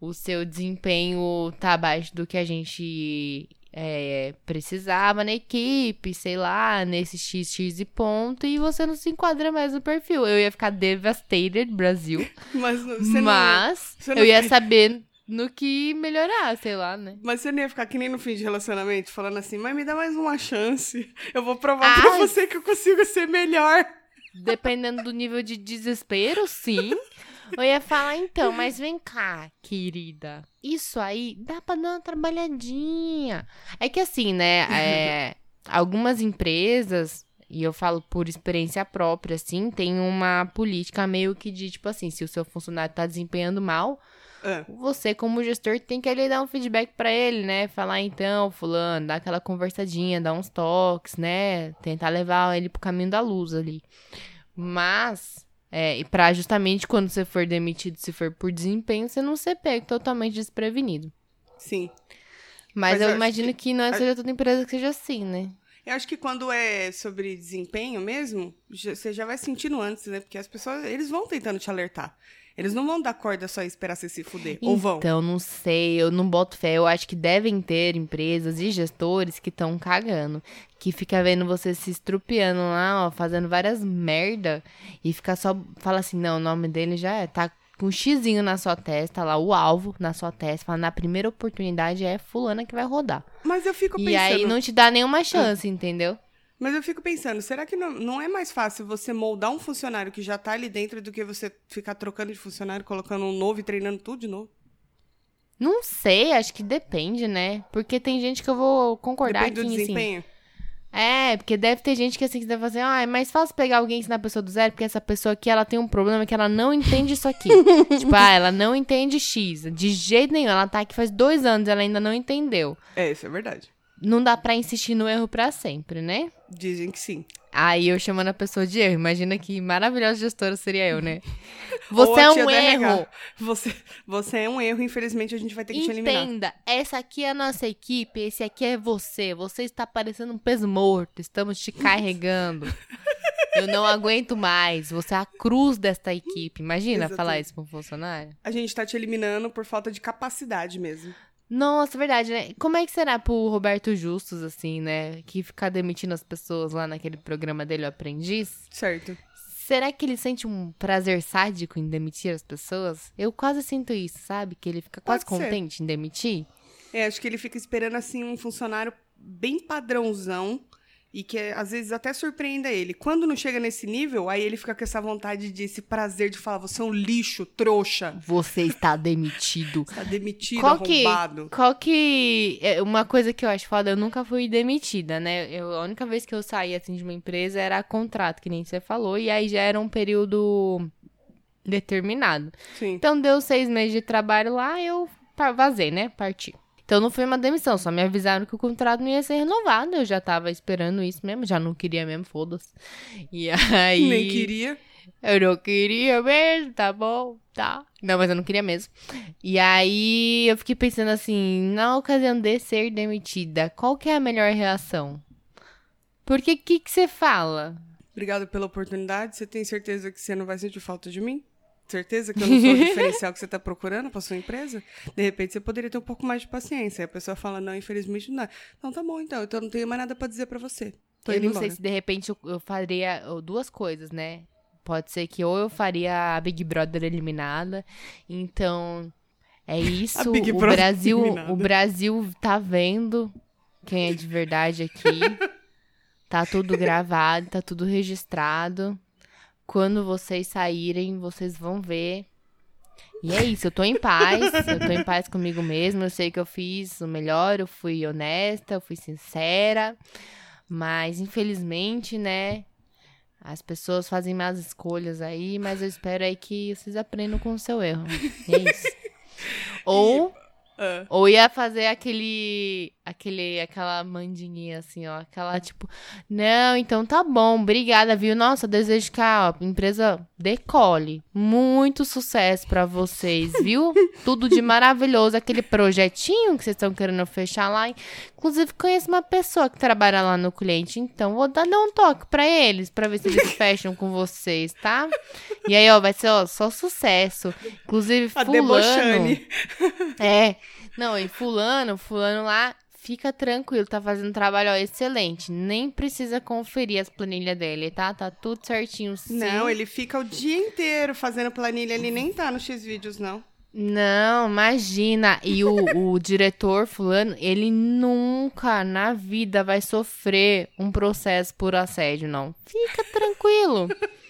o seu desempenho tá abaixo do que a gente é, precisava na equipe, sei lá, nesse XX e ponto, e você não se enquadra mais no perfil. Eu ia ficar devastated, Brasil, Mas você não. mas você não eu ia saber no que melhorar, sei lá, né? Mas você não ia ficar que nem no fim de relacionamento, falando assim, mas me dá mais uma chance. Eu vou provar pra Ai. você que eu consigo ser melhor. Dependendo do nível de desespero, sim. Eu ia falar, então, mas vem cá, querida. Isso aí dá pra dar uma trabalhadinha. É que assim, né? é, algumas empresas, e eu falo por experiência própria, assim, tem uma política meio que de, tipo assim, se o seu funcionário tá desempenhando mal, Ah, você, como gestor, tem que ali dar um feedback pra ele, né? Falar, então, fulano, dar aquela conversadinha, dar uns toques, né? Tentar levar ele pro caminho da luz ali. Mas, é, e pra justamente quando você for demitido, se for por desempenho, você não ser pego totalmente desprevenido. sim. Mas, Mas eu imagino que, não seja toda empresa que seja assim, né? Eu acho que quando é sobre desempenho mesmo, você já vai sentindo antes, né? Porque as pessoas, eles vão tentando te alertar. Eles não vão dar corda só e esperar você se fuder. Ou vão? Então, não sei, eu não boto fé. Eu acho que devem ter empresas e gestores que estão cagando. Que fica vendo você se estrupiando lá, ó, fazendo várias merda. E fica só. Fala assim, não, o nome dele já é. Tá com um xizinho na sua testa, lá, o alvo na sua testa. Fala, na primeira oportunidade é fulana que vai rodar. Mas eu fico pensando. E aí não te dá nenhuma chance, entendeu? Mas eu fico pensando, será que não, não é mais fácil você moldar um funcionário que já tá ali dentro do que você ficar trocando de funcionário, colocando um novo e treinando tudo de novo? Não sei, acho que depende, né? Porque tem gente que eu vou concordar Depende do que, assim, desempenho. É, porque deve ter gente que assim, que deve fazer, ah, é mais fácil pegar alguém e ensinar a pessoa do zero, porque essa pessoa aqui, ela tem um problema que ela não entende isso aqui. tipo, ah, ela não entende X. De jeito nenhum. Ela tá aqui faz dois anos, ela ainda não entendeu. É, isso é verdade. Não dá pra insistir no erro pra sempre, né? Dizem que sim. Aí eu chamando a pessoa de erro. Imagina que maravilhosa gestora seria eu, né? Você é um erro. Você, você é um erro, infelizmente a gente vai ter que te eliminar. Entenda, essa aqui é a nossa equipe, esse aqui é você. Você está parecendo um peso morto, estamos te carregando. Eu não aguento mais. Você é a cruz desta equipe. Imagina falar Exatamente. isso pra um funcionário. A gente tá te eliminando por falta de capacidade mesmo. Nossa, verdade, né? Como é que será pro Roberto Justus, assim, né? Que ficar demitindo as pessoas lá naquele programa dele, o Aprendiz? Certo. Será que ele sente um prazer sádico em demitir as pessoas? Eu quase sinto isso, sabe? Que ele fica quase Pode ser. contente em demitir. É, acho que ele fica esperando, assim, um funcionário bem padrãozão e que às vezes até surpreenda ele. Quando não chega nesse nível, aí ele fica com essa vontade de esse prazer de falar: você é um lixo, trouxa, Você está demitido. tá demitido, Qual que, arrombado. qual que. é Uma coisa que eu acho foda, eu nunca fui demitida, né? Eu, a única vez que eu saí assim de uma empresa era contrato, que nem você falou, e aí já era um período determinado. Sim. Então deu seis meses de trabalho lá, eu vazei, né? Parti. Então não foi uma demissão, só me avisaram que o contrato não ia ser renovado. Eu já tava esperando isso mesmo, já não queria mesmo, foda-se. E aí. Nem queria. Eu não queria mesmo, tá bom, tá. Não, mas eu não queria mesmo. E aí eu fiquei pensando assim, na ocasião de ser demitida, qual que é a melhor reação? Porque o que que você fala? Obrigado pela oportunidade. Você tem certeza que você não vai sentir falta de mim? Certeza que eu não sou o diferencial que você está procurando para sua empresa? De repente você poderia ter um pouco mais de paciência. Aí a pessoa fala: Não, infelizmente não dá. Então tá bom, então. Então eu não tenho mais nada para dizer para você. Tô eu não embora. sei se de repente eu, eu faria duas coisas, né? Pode ser que ou eu faria a Big Brother eliminada, então é isso. Big o Brasil, eliminada. o Brasil tá vendo quem é de verdade aqui. tá tudo gravado, tá tudo registrado. Quando vocês saírem, vocês vão ver. E é isso, eu tô em paz, eu tô em paz comigo mesma, eu sei que eu fiz o melhor, eu fui honesta, eu fui sincera, mas infelizmente, né, as pessoas fazem más escolhas aí, mas eu espero aí que vocês aprendam com o seu erro. É isso. Ou Ah, ou ia fazer aquele, aquele, aquela mandinguinha assim, ó, aquela tipo, não, então tá bom, obrigada, viu? Nossa, desejo que a empresa decole. Muito sucesso pra vocês, viu? Tudo de maravilhoso, aquele projetinho que vocês estão querendo fechar lá. Inclusive, conheço uma pessoa que trabalha lá no cliente, então vou dar dar um toque pra eles, pra ver se eles fecham com vocês, tá? E aí, ó, vai ser ó, só sucesso. Inclusive, a fulano... debochane. É. Não, e fulano, fulano lá, fica tranquilo, tá fazendo um trabalho ó, excelente. Nem precisa conferir as planilhas dele, tá? Tá tudo certinho sim. Não, ele fica o dia inteiro fazendo planilha. Ele nem tá no X-Vídeos, não. Não, imagina. E o, o diretor fulano, ele nunca na vida vai sofrer um processo por assédio, não. Fica tranquilo.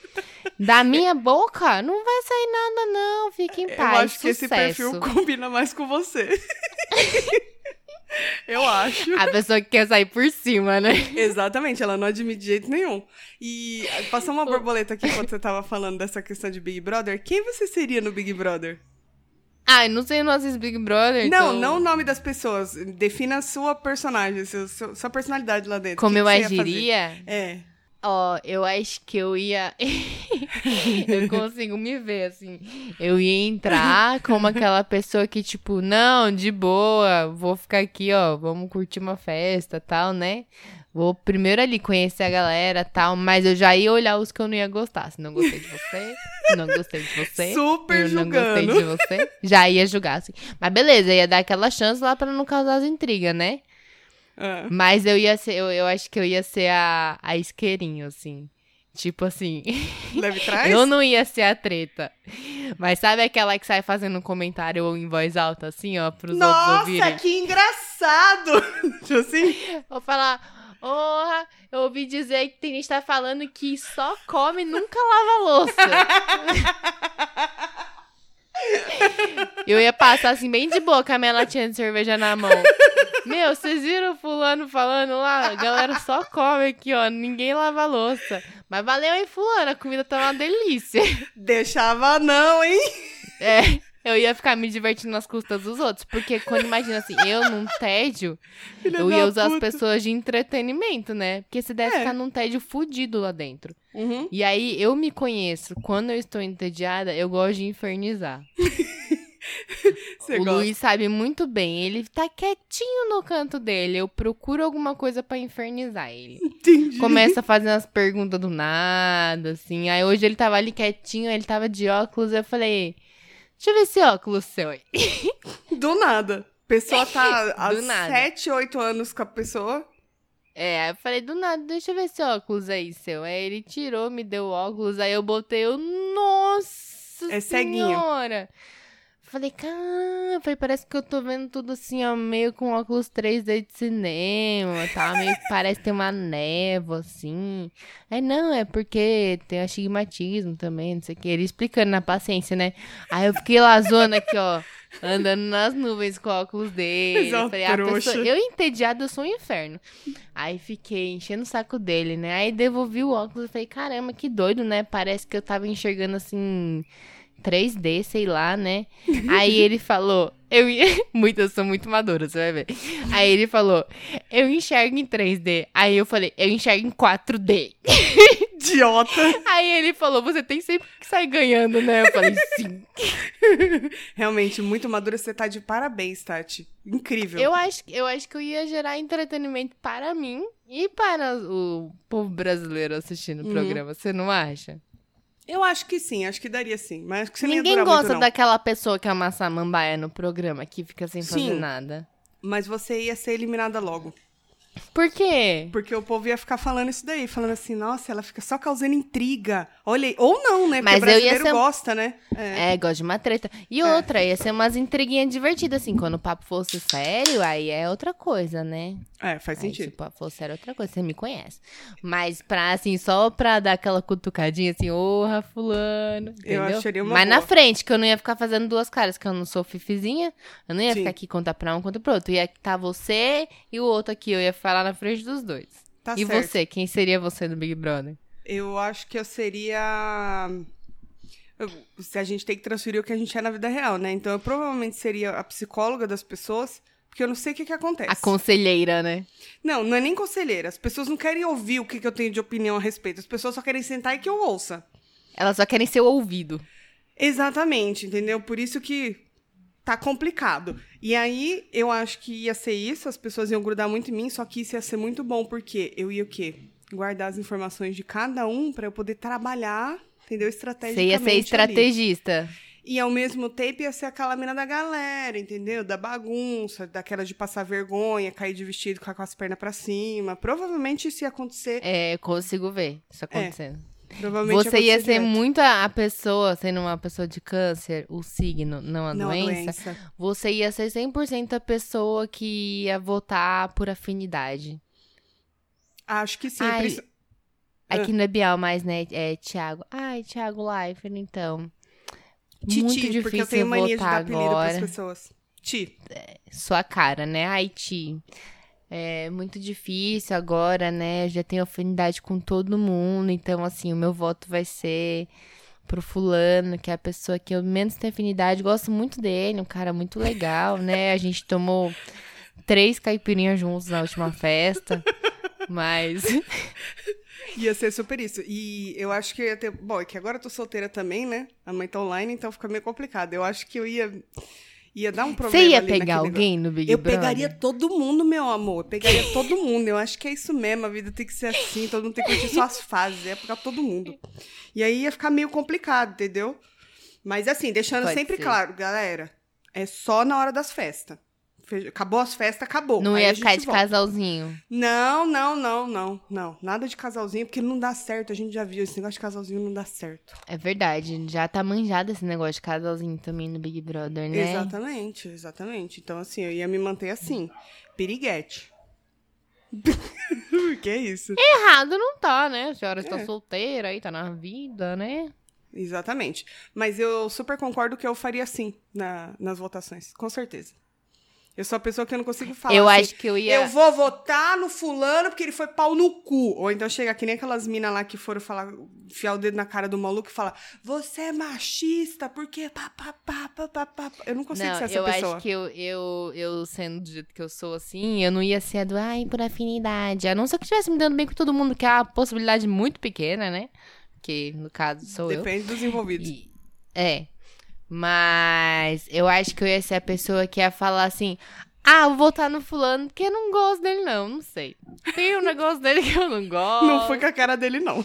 Da minha boca não vai sair nada, não. Fique em Eu paz. acho que esse sucesso. perfil combina mais com você. Eu acho. A pessoa que quer sair por cima, né? Exatamente, ela não admite de jeito nenhum. E ah, passou uma borboleta aqui quando você tava falando dessa questão de Big Brother. Quem você seria no Big Brother? Ai, não sei, eu não assisto Big Brother. Não, então... não o nome das pessoas. Defina a sua personagem, seu- sua personalidade lá dentro. Como O que eu que agiria? É. Ó, eu acho que eu ia. eu consigo me ver, assim. Eu ia entrar como aquela pessoa que, tipo, não, de boa, vou ficar aqui, ó, vamos curtir uma festa tal, né? Vou primeiro ali conhecer a galera tal, mas eu já ia olhar os que eu não ia gostar. Se não gostei de você, não gostei de você. Super eu julgando. não gostei de você. Já ia julgar, assim. Mas beleza, ia dar aquela chance lá pra não causar as intrigas, né? Ah. Mas eu ia ser, eu, eu acho que eu ia ser a, a isqueirinho, assim. Tipo assim, Leve trás? eu não ia ser a treta. Mas sabe aquela que sai fazendo um comentário em voz alta, assim, ó, pros outros Nossa, ouvirem? que engraçado! tipo assim. Vou falar, Porra, eu ouvi dizer que tem gente que tá falando que só come e nunca lava louça. eu ia passar assim, bem de boa, com a minha latinha de cerveja na mão. Meu, vocês viram o fulano falando lá? A galera só come aqui, ó. Ninguém lava a louça. Mas valeu, hein, fulano? A comida tá uma delícia. Deixava não, hein? É, eu ia ficar me divertindo nas custas dos outros. Porque quando imagina assim, eu num tédio, Filha eu ia usar as puta. pessoas de entretenimento, né? Porque você deve É. ficar num tédio fudido lá dentro. Uhum. E aí, eu me conheço. Quando eu estou entediada, eu gosto de infernizar. Você o gosta. Luiz sabe muito bem. Ele tá quietinho no canto dele. Eu procuro alguma coisa pra infernizar ele. Entendi. Começa a fazer umas perguntas do nada, assim. Aí hoje ele tava ali quietinho, ele tava de óculos. Eu falei, deixa eu ver esse óculos seu aí. Do nada. A pessoa tá há nada. 7, 8 anos com a pessoa. É, aí eu falei, do nada, deixa eu ver esse óculos aí, seu. Aí ele tirou, me deu o óculos, aí eu botei o. Nossa É ceguinho. senhora! Falei, caramba, falei, parece que eu tô vendo tudo assim, ó, meio com óculos 3D de cinema, tá? Meio que parece ter uma névoa, assim. Aí, não, é porque tem astigmatismo também, não sei o que. Ele explicando na paciência, né? Aí eu fiquei lá, zona aqui, ó, andando nas nuvens com o óculos dele. É Falei, a trouxa. pessoa, eu entediada, eu sou um inferno. Aí fiquei enchendo o saco dele, né? Aí devolvi o óculos e falei, caramba, que doido, né? Parece que eu tava enxergando assim. 3D, sei lá, né? Aí ele falou, eu muito, eu sou muito madura, você vai ver. Aí ele falou, eu enxergo em 3D. Aí eu falei, eu enxergo em 4D. Idiota. Aí ele falou, você tem sempre que sair ganhando, né? Eu falei, sim. Realmente, muito madura. Você tá de parabéns, Tati. Incrível. Eu acho, eu acho que eu ia gerar entretenimento para mim e para o povo brasileiro assistindo o Uhum. programa, você não acha? Eu acho que sim, acho que daria sim. Mas que você Ninguém gosta muito, daquela pessoa que é uma samambaia no programa, que fica sem fazer Sim. nada. Mas você ia ser eliminada logo. Por quê? Porque o povo ia ficar falando isso daí, falando assim, nossa, ela fica só causando intriga. Olha. Ou não, né? Porque Mas eu ia brasileiro ser- gosta, né? É. É, gosto de uma treta. E outra, ia ser umas intriguinhas divertidas, assim. Quando o papo fosse sério, aí é outra coisa, né? É, faz Aí, se sentido. o papo fosse sério, é outra coisa. Você me conhece. Mas pra, assim, só pra dar aquela cutucadinha, assim, orra, fulano. Eu Entendeu? acharia uma Mas na boa. frente, que eu não ia ficar fazendo duas caras, que eu não sou fifizinha. Eu não ia Sim. ficar aqui contar pra um, contar pro outro. Ia estar você e o outro aqui. Eu ia falar na frente dos dois. Tá e certo. você? Quem seria você do Big Brother? Eu acho que eu seria. Se a gente tem que transferir o que a gente é na vida real, né? Então eu provavelmente seria a psicóloga das pessoas, porque eu não sei o que, que acontece. A conselheira, né? Não, não é nem conselheira. As pessoas não querem ouvir o que, que eu tenho de opinião a respeito. As pessoas só querem sentar e que eu ouça. Elas só querem ser ouvido. Exatamente, entendeu? Por isso que tá complicado. E aí, eu acho que ia ser isso, as pessoas iam grudar muito em mim, só que isso ia ser muito bom, porque eu ia o quê? Guardar as informações de cada um pra eu poder trabalhar, entendeu? Você Estrategicamente. ia ser ali. estrategista. E ao mesmo tempo ia ser aquela mina da galera, entendeu? Da bagunça, daquela de passar vergonha, cair de vestido com as pernas pra cima. Provavelmente isso ia acontecer. É, consigo ver isso acontecendo. Provavelmente Você ia acontecer ser direto. muito a a pessoa, sendo uma pessoa de câncer, o signo, não a Não, a doença. doença. Você ia ser 100% a pessoa que ia votar por afinidade. Acho que sim. Ai, isso- Aqui não é Bial mais, né? É Thiago. Ai, Thiago Leifert, então. Titi, muito difícil porque eu tenho mania de dar votar apelido pras agora. pessoas. Ti. Sua cara, né? Haiti. É muito difícil agora, né? Já tenho afinidade com todo mundo, então, assim, o meu voto vai ser pro fulano, que é a pessoa que eu menos tenho afinidade. Gosto muito dele, um cara muito legal, né? A gente tomou três caipirinhas juntos na última festa, mas Ia ser super isso. E eu acho que eu ia ter. Bom, é que agora eu tô solteira também, né? A mãe tá online, então fica meio complicado. Eu acho que eu ia. Ia dar um problema. Você ia pegar alguém no Big eu Brother? pegaria todo mundo, meu amor. Eu pegaria todo mundo. Eu acho que é isso mesmo. A vida tem que ser assim. Todo mundo tem que curtir suas fases. Ia pegar todo mundo. E aí ia ficar meio complicado, entendeu? Mas assim, deixando Pode sempre ser. claro, galera. É só na hora das festas. Acabou as festas, acabou. Não Aí ia ficar de volta. casalzinho. Não, não, não, não, não. Nada de casalzinho, porque não dá certo. A gente já viu, esse negócio de casalzinho não dá certo. É verdade, já tá manjado esse negócio de casalzinho também no Big Brother, né? Exatamente, exatamente. Então, assim, eu ia me manter assim. Piriguete. que é isso? Errado não tá, né? A senhora está É. solteira aí, tá na vida, né? Exatamente. Mas eu super concordo que eu faria assim na, nas votações, com certeza. Eu sou a pessoa que eu não consigo falar. eu assim, acho que eu ia. Eu vou votar no fulano porque ele foi pau no cu. Ou então chega que nem aquelas minas lá que foram falar, enfiar o dedo na cara do maluco e falar: Você é machista, porque pá, pá, pá, pá, pá, pá. Eu não consigo Não, ser essa eu pessoa. acho que eu, eu, eu, sendo do jeito que eu sou assim, eu não ia ser a do, ai, por afinidade. A não ser que estivesse me dando bem com todo mundo, que é uma possibilidade muito pequena, né? Que, no caso, sou eu. Depende dos envolvidos. E- é. Mas eu acho que eu ia ser a pessoa que ia falar assim: ah, vou votar no fulano porque eu não gosto dele, não. Não sei. Tem um negócio dele que eu não gosto. Não foi com a cara dele, não.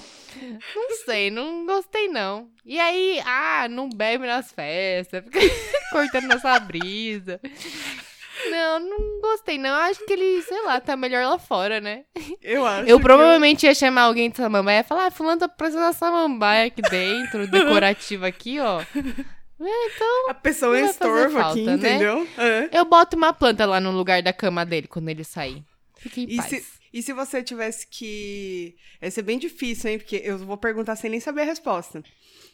Não sei, não gostei, não. E aí, ah, não bebe nas festas, fica cortando nossa brisa. Não, não gostei, não. Eu acho que ele, sei lá, tá melhor lá fora, né? Eu acho. Eu provavelmente ia chamar alguém de samambaia e falar, ah, fulano tá precisando da samambaia aqui dentro, decorativa aqui, ó. É, então, A pessoa é fazer estorvo aqui, falta, né? entendeu? É. eu boto uma planta lá no lugar da cama dele quando ele sair. Fique em E paz. se, e se você tivesse que. Ia ser bem difícil, hein? Porque eu vou perguntar sem nem saber a resposta.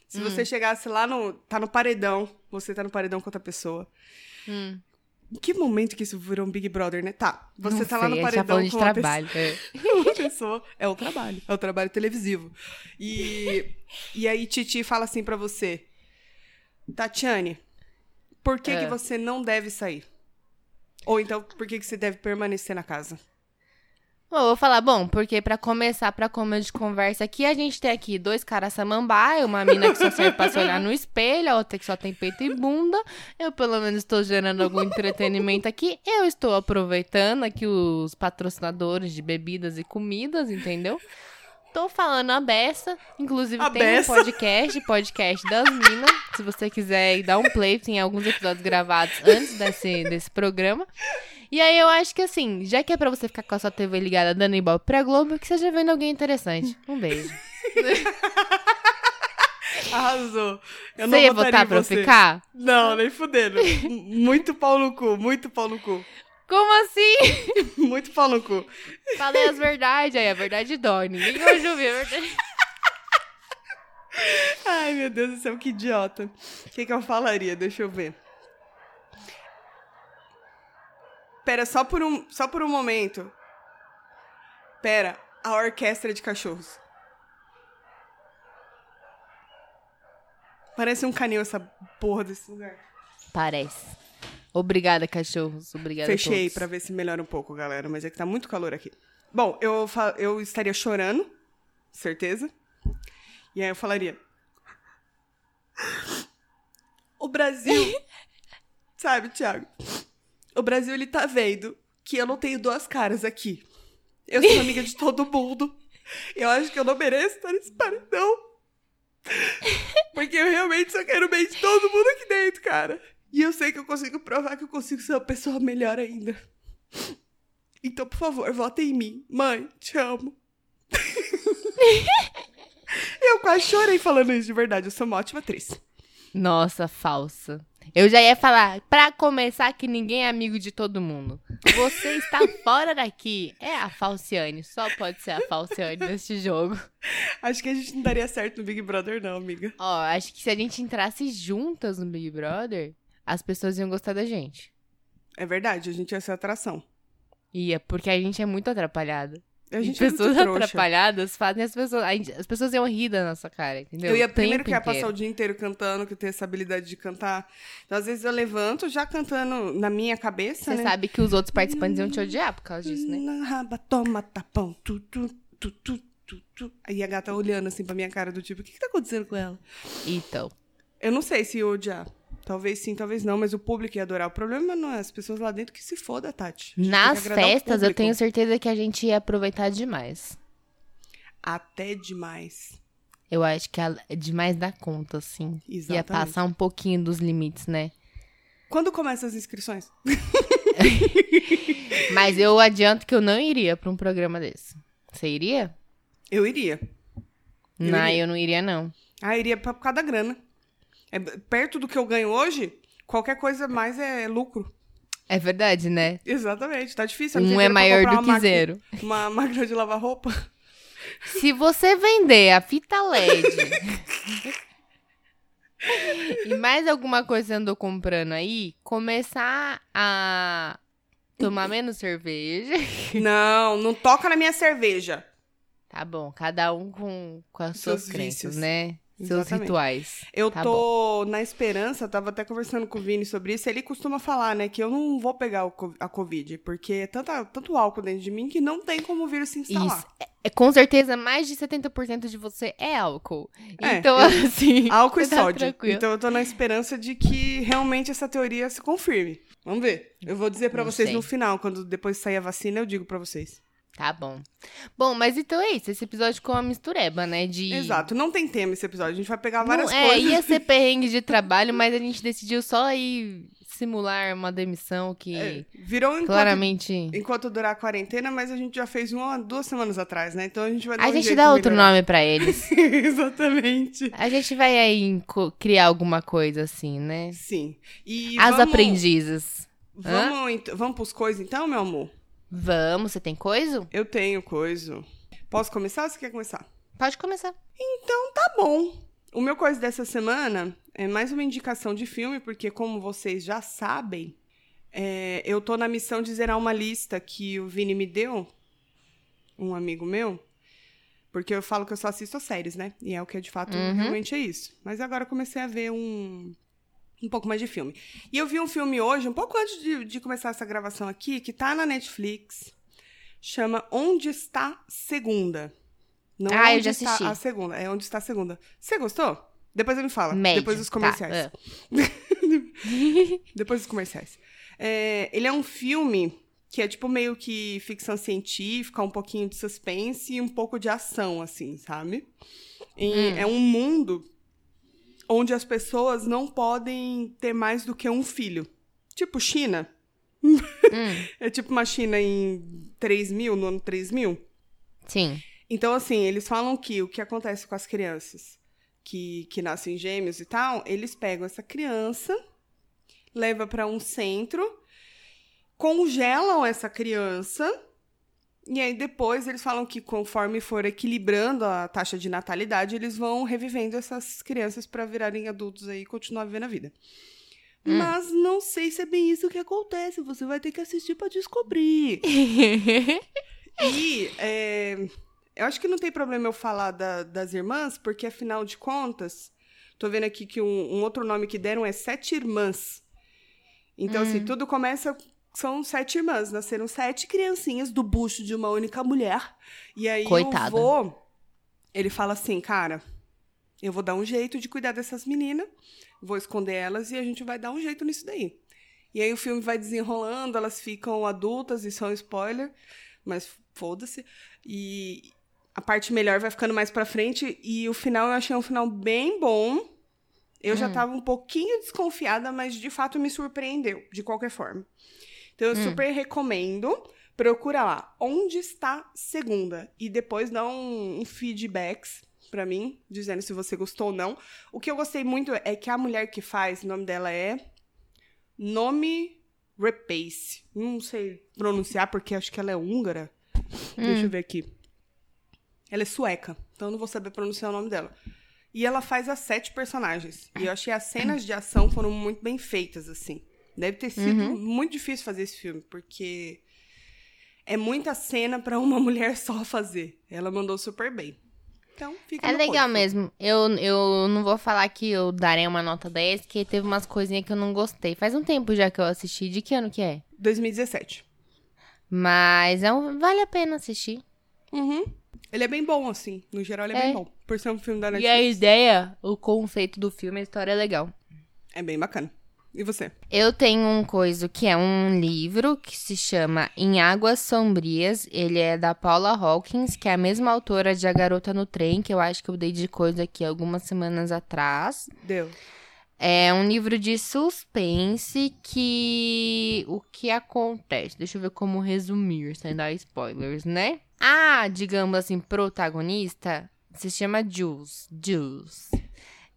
Se Hum. você chegasse lá no. Tá no paredão, você tá no paredão com outra pessoa. Hum. Em que momento que isso virou um Big Brother, né? Tá. Você Não tá lá sei, no a gente tá paredão com uma trabalho. é. pessoa. Uma pessoa. É o trabalho. É o trabalho televisivo. E, e aí, Titi fala assim pra você: Tatiane, por que, É. que você não deve sair? Ou então, por que, que você deve permanecer na casa? Bom, eu vou falar, bom, porque pra começar, pra começo de conversa aqui, a gente tem aqui dois caras samambaia, uma mina que só serve pra se olhar no espelho, a outra que só tem peito e bunda. Eu, pelo menos, estou gerando algum entretenimento aqui. Eu estou aproveitando aqui os patrocinadores de bebidas e comidas, entendeu? Tô falando a beça. Inclusive, A tem beça. um podcast, podcast das minas. Se você quiser dar um play, tem alguns episódios gravados antes desse, desse programa. E aí eu acho que assim, já que é pra você ficar com a sua TV ligada dando ibope pra Globo, que seja vendo alguém interessante. Um beijo. Arrasou. Eu você ia votaria votar pra eu ficar? Não, nem fudendo. muito pau no cu, muito pau no cu. Como assim? Muito pau no cu. Falei as verdades aí, a verdade dói. Ninguém gosta de ouvir a verdade. Ai, meu Deus do céu, que idiota. O que, que eu falaria? Deixa eu ver. Pera, só por um, só por um momento. Pera, a orquestra de cachorros. Parece um canil essa porra desse lugar. Parece. Obrigada, cachorros. Obrigada Fechei pra ver se melhora um pouco, galera, mas é que tá muito calor aqui. Bom, eu, eu estaria chorando, certeza. E aí eu falaria. O Brasil. sabe, Thiago? O Brasil, ele tá vendo que eu não tenho duas caras aqui. Eu sou amiga de todo mundo. Eu acho que eu não mereço estar nesse paredão. Porque eu realmente só quero bem de todo mundo aqui dentro, cara. E eu sei que eu consigo provar que eu consigo ser uma pessoa melhor ainda. Então, por favor, votem em mim. Mãe, te amo. eu quase chorei falando isso de verdade. Eu sou uma ótima atriz. Nossa, falsa. Eu já ia falar, pra começar, que ninguém é amigo de todo mundo. Você está fora daqui. É a Falciane. Só pode ser a Falciane neste jogo. Acho que a gente não daria certo no Big Brother, não, amiga. Ó, acho que se a gente entrasse juntas no Big Brother, as pessoas iam gostar da gente. É verdade, a gente ia ser atração. Ia, porque a gente é muito atrapalhada. A gente E é muito pessoas trouxa. atrapalhadas fazem as pessoas. gente- as pessoas iam rir da nossa cara, entendeu? Eu ia primeiro que ia inteiro. passar o dia inteiro cantando, que eu tenho essa habilidade de cantar. Então, às vezes eu levanto já cantando na minha cabeça, Você né? sabe que os outros participantes iam te odiar por causa disso, né? Raba, toma tapão, tu, tu, tu, tu, tu, tu. Aí a gata olhando assim pra minha cara, do tipo, o que, que tá acontecendo com ela? Então. Eu não sei se ia odiar. Talvez sim, talvez não, mas o público ia adorar. O problema não é as pessoas lá dentro que se foda, Tati. Nas festas, eu tenho certeza que a gente ia aproveitar demais. Até demais. Eu acho que é demais da conta, assim. Ia Exatamente. passar um pouquinho dos limites, né? Quando começam as inscrições? Mas eu adianto que eu não iria pra um programa desse. Você iria? Eu iria. Eu não, iria. eu não iria, não. Ah, iria por causa da grana. É, perto do que eu ganho hoje, qualquer coisa mais é lucro. É verdade, né? Exatamente, tá difícil. Um é maior do que zero. Uma máquina de lavar roupa. Se você vender a fita LED e mais alguma coisa andou comprando aí, começar a tomar menos cerveja. Não, não toca na minha cerveja. Tá bom, cada um com, com as Seus suas crenças, vícios. né? Seus Exatamente. rituais. Eu Tá tô na esperança, tava até conversando com o Vini sobre isso, ele costuma falar, né, que eu não vou pegar a Covid, porque é tanta, tanto álcool dentro de mim que não tem como o vírus se instalar. Isso. É, é, com certeza, mais de 70% de você é álcool. É, então, eu- assim. Álcool e tá sódio. tranquilo. Então eu tô na esperança de que realmente essa teoria se confirme. Vamos ver. Eu vou dizer pra Não vocês sei. no final, quando depois sair a vacina, eu digo pra vocês. Tá bom. Bom, mas então é isso. Esse episódio ficou uma mistureba, né? De. Exato, não tem tema esse episódio, a gente vai pegar várias Não, é, coisas. ia ser perrengue de trabalho, mas a gente decidiu só ir simular uma demissão que É, virou enquanto, claramente. enquanto durar a quarentena, mas a gente já fez uma duas semanas atrás, né? Então a gente vai dar A um gente dá outro melhorar. nome pra eles. Exatamente. A gente vai aí criar alguma coisa assim, né? Sim. E As vamos, aprendizes. Vamos, vamos pros coisas então, meu amor? Vamos, você tem coisa? Eu tenho coisa. Posso começar ou você quer começar? Pode começar. Então tá bom. O meu coisa dessa semana é mais uma indicação de filme, porque como vocês já sabem, é, eu tô na missão de zerar uma lista que o Vini me deu, um amigo meu, porque eu falo que eu só assisto séries, né? E é o que de fato Uhum. realmente é isso. Mas agora eu comecei a ver um, um pouco mais de filme. E eu vi um filme hoje, um pouco antes de, de começar essa gravação aqui, que tá na Netflix, chama Onde Está Segunda. Não Ah, é eu onde já está assisti. a segunda, é onde está a segunda. Você gostou? Depois me fala. Médio. Depois dos Tá, comerciais. é. Depois dos comerciais. É, ele é um filme que é tipo meio que ficção científica, um pouquinho de suspense e um pouco de ação, assim, sabe? E Hum. É um mundo onde as pessoas não podem ter mais do que um filho. Tipo China. Hum, É tipo uma China em 3000, no ano 3000. sim. Então, assim, eles falam que o que acontece com as crianças que, que nascem gêmeos e tal, eles pegam essa criança, leva para um centro, congelam essa criança, e aí depois eles falam que conforme for equilibrando a taxa de natalidade, eles vão revivendo essas crianças para virarem adultos aí e continuar vivendo a vida. Hum. Mas não sei se é bem isso que acontece, você vai ter que assistir para descobrir. E é, eu acho que não tem problema eu falar da- das irmãs, porque afinal de contas, tô vendo aqui que um, um outro nome que deram é Sete Irmãs. Então, assim, Hum. tudo começa. São sete irmãs, nasceram sete criancinhas do bucho de uma única mulher. E aí Coitada. o vô, ele fala assim, cara, eu vou dar um jeito de cuidar dessas meninas, vou esconder elas e a gente vai dar um jeito nisso daí. E aí o filme vai desenrolando, elas ficam adultas, isso é um spoiler, mas foda-se. E a parte melhor vai ficando mais pra frente e o final eu achei um final bem bom. Eu já Hum. tava um pouquinho desconfiada, mas de fato me surpreendeu, de qualquer forma. Então eu Hum. super recomendo. Procura lá, onde está segunda? E depois dá um, um feedbacks pra mim, dizendo se você gostou ou não. O que eu gostei muito é que a mulher que faz, o nome dela é Nome Repace. Não sei pronunciar porque acho que ela é húngara. Deixa eu ver aqui. Ela é sueca, então eu não vou saber pronunciar o nome dela. E ela faz as sete personagens. E eu achei as cenas de ação foram muito bem feitas, assim. Deve ter sido muito difícil fazer esse filme, porque é muita cena pra uma mulher só fazer. Ela mandou super bem. Então, fica É no legal corpo. mesmo. Eu, eu não vou falar que eu darei uma nota 10, porque teve umas coisinhas que eu não gostei. Faz um tempo já que eu assisti. De que ano que é? 2017. Mas é um- vale a pena assistir. Uhum. Ele é bem bom, assim. No geral, ele é, É. bem bom. Por ser um filme da E a Netflix. ideia, o conceito do filme, a história é legal. É bem bacana. E você? Eu tenho um coisa que é um livro que se chama Em Águas Sombrias. Ele é da Paula Hawkins, que é a mesma autora de A Garota no Trem, que eu acho que eu dei de coisa aqui algumas semanas atrás. Deu. É um livro de suspense que. O que acontece? Deixa eu ver como resumir, sem dar spoilers, né? A, digamos assim, protagonista se chama Jules. Jules.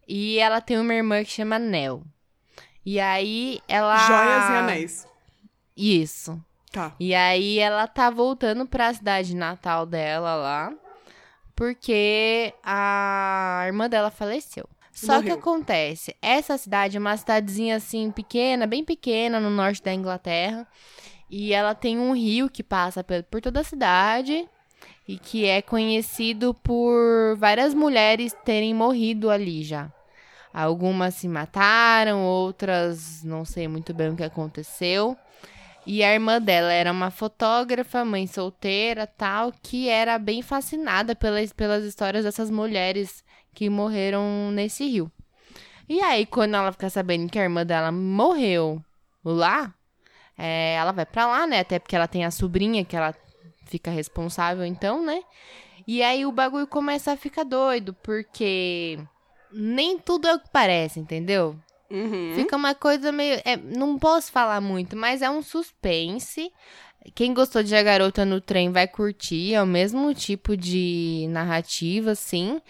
E ela tem uma irmã que chama Nell. E aí ela. Joias e anéis. Isso. Tá. E aí ela tá voltando pra cidade natal dela lá, porque a irmã dela faleceu. Só que acontece, essa cidade é uma cidadezinha assim pequena, bem pequena no norte da Inglaterra, e ela tem um rio que passa por toda a cidade e que é conhecido por várias mulheres terem morrido ali já. Algumas se mataram, outras não sei muito bem o que aconteceu. E a irmã dela era uma fotógrafa, mãe solteira, tal, que era bem fascinada pelas, pelas histórias dessas mulheres que morreram nesse rio. E aí, quando ela fica sabendo que a irmã dela morreu lá, é, ela vai pra lá, né? Até porque ela tem a sobrinha que ela fica responsável, então, né? E aí o bagulho começa a ficar doido, porque nem tudo é o que parece, entendeu? Uhum. Fica uma coisa meio. é, não posso falar muito, mas é um suspense. Quem gostou de A Garota no Trem vai curtir. É o mesmo tipo de narrativa, assim.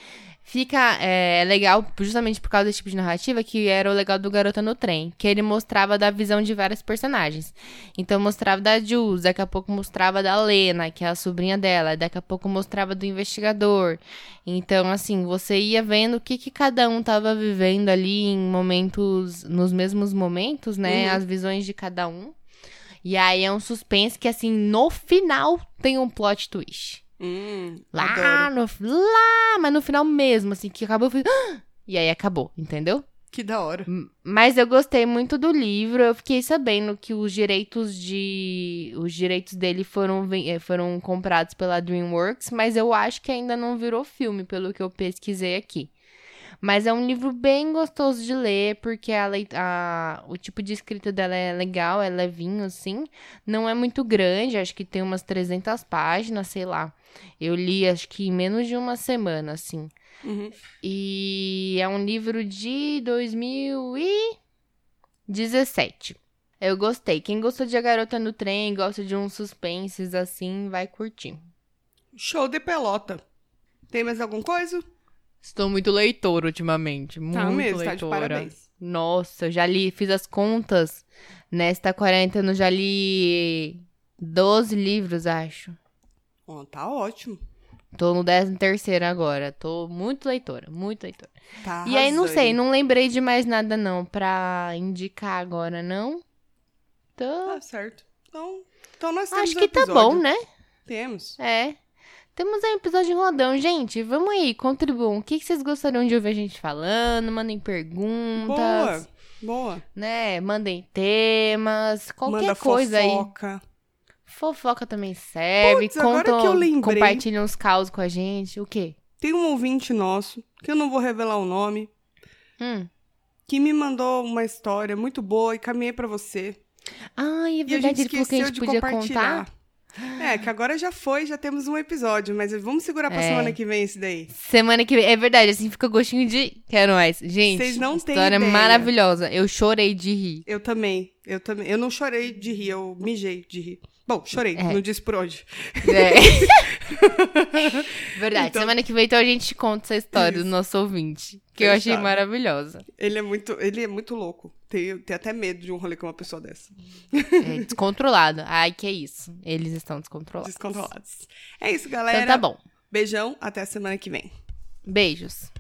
Fica é, legal justamente por causa desse tipo de narrativa, que era o legal do Garota no Trem. Que ele mostrava da visão de vários personagens. Então mostrava da Jules, daqui a pouco mostrava da Lena, que é a sobrinha dela. Daqui a pouco mostrava do investigador. Então, assim, você ia vendo o que, que cada um tava vivendo ali em momentos, nos mesmos momentos, né? Uhum. As visões de cada um. E aí é um suspense que, assim, no final tem um plot twist. Hum, Lá no. Lá, mas no final mesmo, assim, que acabou. Eu falei, "Ah!" E aí acabou, entendeu? Que da hora. Mas eu gostei muito do livro. Eu fiquei sabendo que os direitos de. Os direitos dele foram, eh, foram comprados pela DreamWorks, mas eu acho que ainda não virou filme, pelo que eu pesquisei aqui. Mas é um livro bem gostoso de ler, porque a, a- o tipo de escrita dela é legal, é levinho, assim. Não é muito grande, acho que tem umas 300 páginas, sei lá. Eu li, acho que em menos de uma semana, assim. Uhum. E é um livro de 2017. Eu gostei. Quem gostou de A Garota no Trem, gosta de uns suspenses assim, vai curtir. Show de pelota. Tem mais alguma coisa? Estou muito leitora ultimamente. Muito tá mesmo, tá de leitora. parabéns. Nossa, eu já li, fiz as contas. Nesta quarentena eu já li 12 livros, acho. Ó, tá ótimo. Tô no 13 terceiro agora. Tô muito leitora, muito leitora. Tá E aí, não sei, não lembrei de mais nada não pra indicar agora, não. Tô... Tá certo. Então, então nós temos Acho que tá bom, né? Temos. É. Temos aí um episódio rodão, gente. Vamos aí, contribuam. O que vocês gostariam de ouvir a gente falando? Mandem perguntas. Boa. Boa. Né? Mandem temas. Qualquer Manda coisa aí. fofoca. Fofoca também serve. Agora Contam- que eu lembrei. Compartilham uns caos com a gente. O quê? Tem um ouvinte nosso, que eu não vou revelar o nome, Hum. que me mandou uma história muito boa e caminhei pra você. Ai, é E a verdade. gente Ele falou que a gente podia contar. É, que agora já foi, já temos um episódio, mas vamos segurar pra É. semana que vem esse daí. Semana que vem. É verdade, assim fica gostinho de. Quero mais. Gente, Vocês não história ideia. maravilhosa. Eu chorei de rir. Eu também, eu também. Eu não chorei de rir, eu mijei de rir. Bom, chorei, É. não disse por onde. É. Verdade. Então- Semana que vem, então, a gente conta essa história do nosso ouvinte. Que eu achei Fechado. maravilhosa. Ele é muito, ele é muito louco. Tenho, tenho até medo de um rolê com uma pessoa dessa. É, descontrolado. Ai, que é isso. Eles estão descontrolados. Descontrolados. É isso, galera. Então tá bom. Beijão, até a semana que vem. Beijos.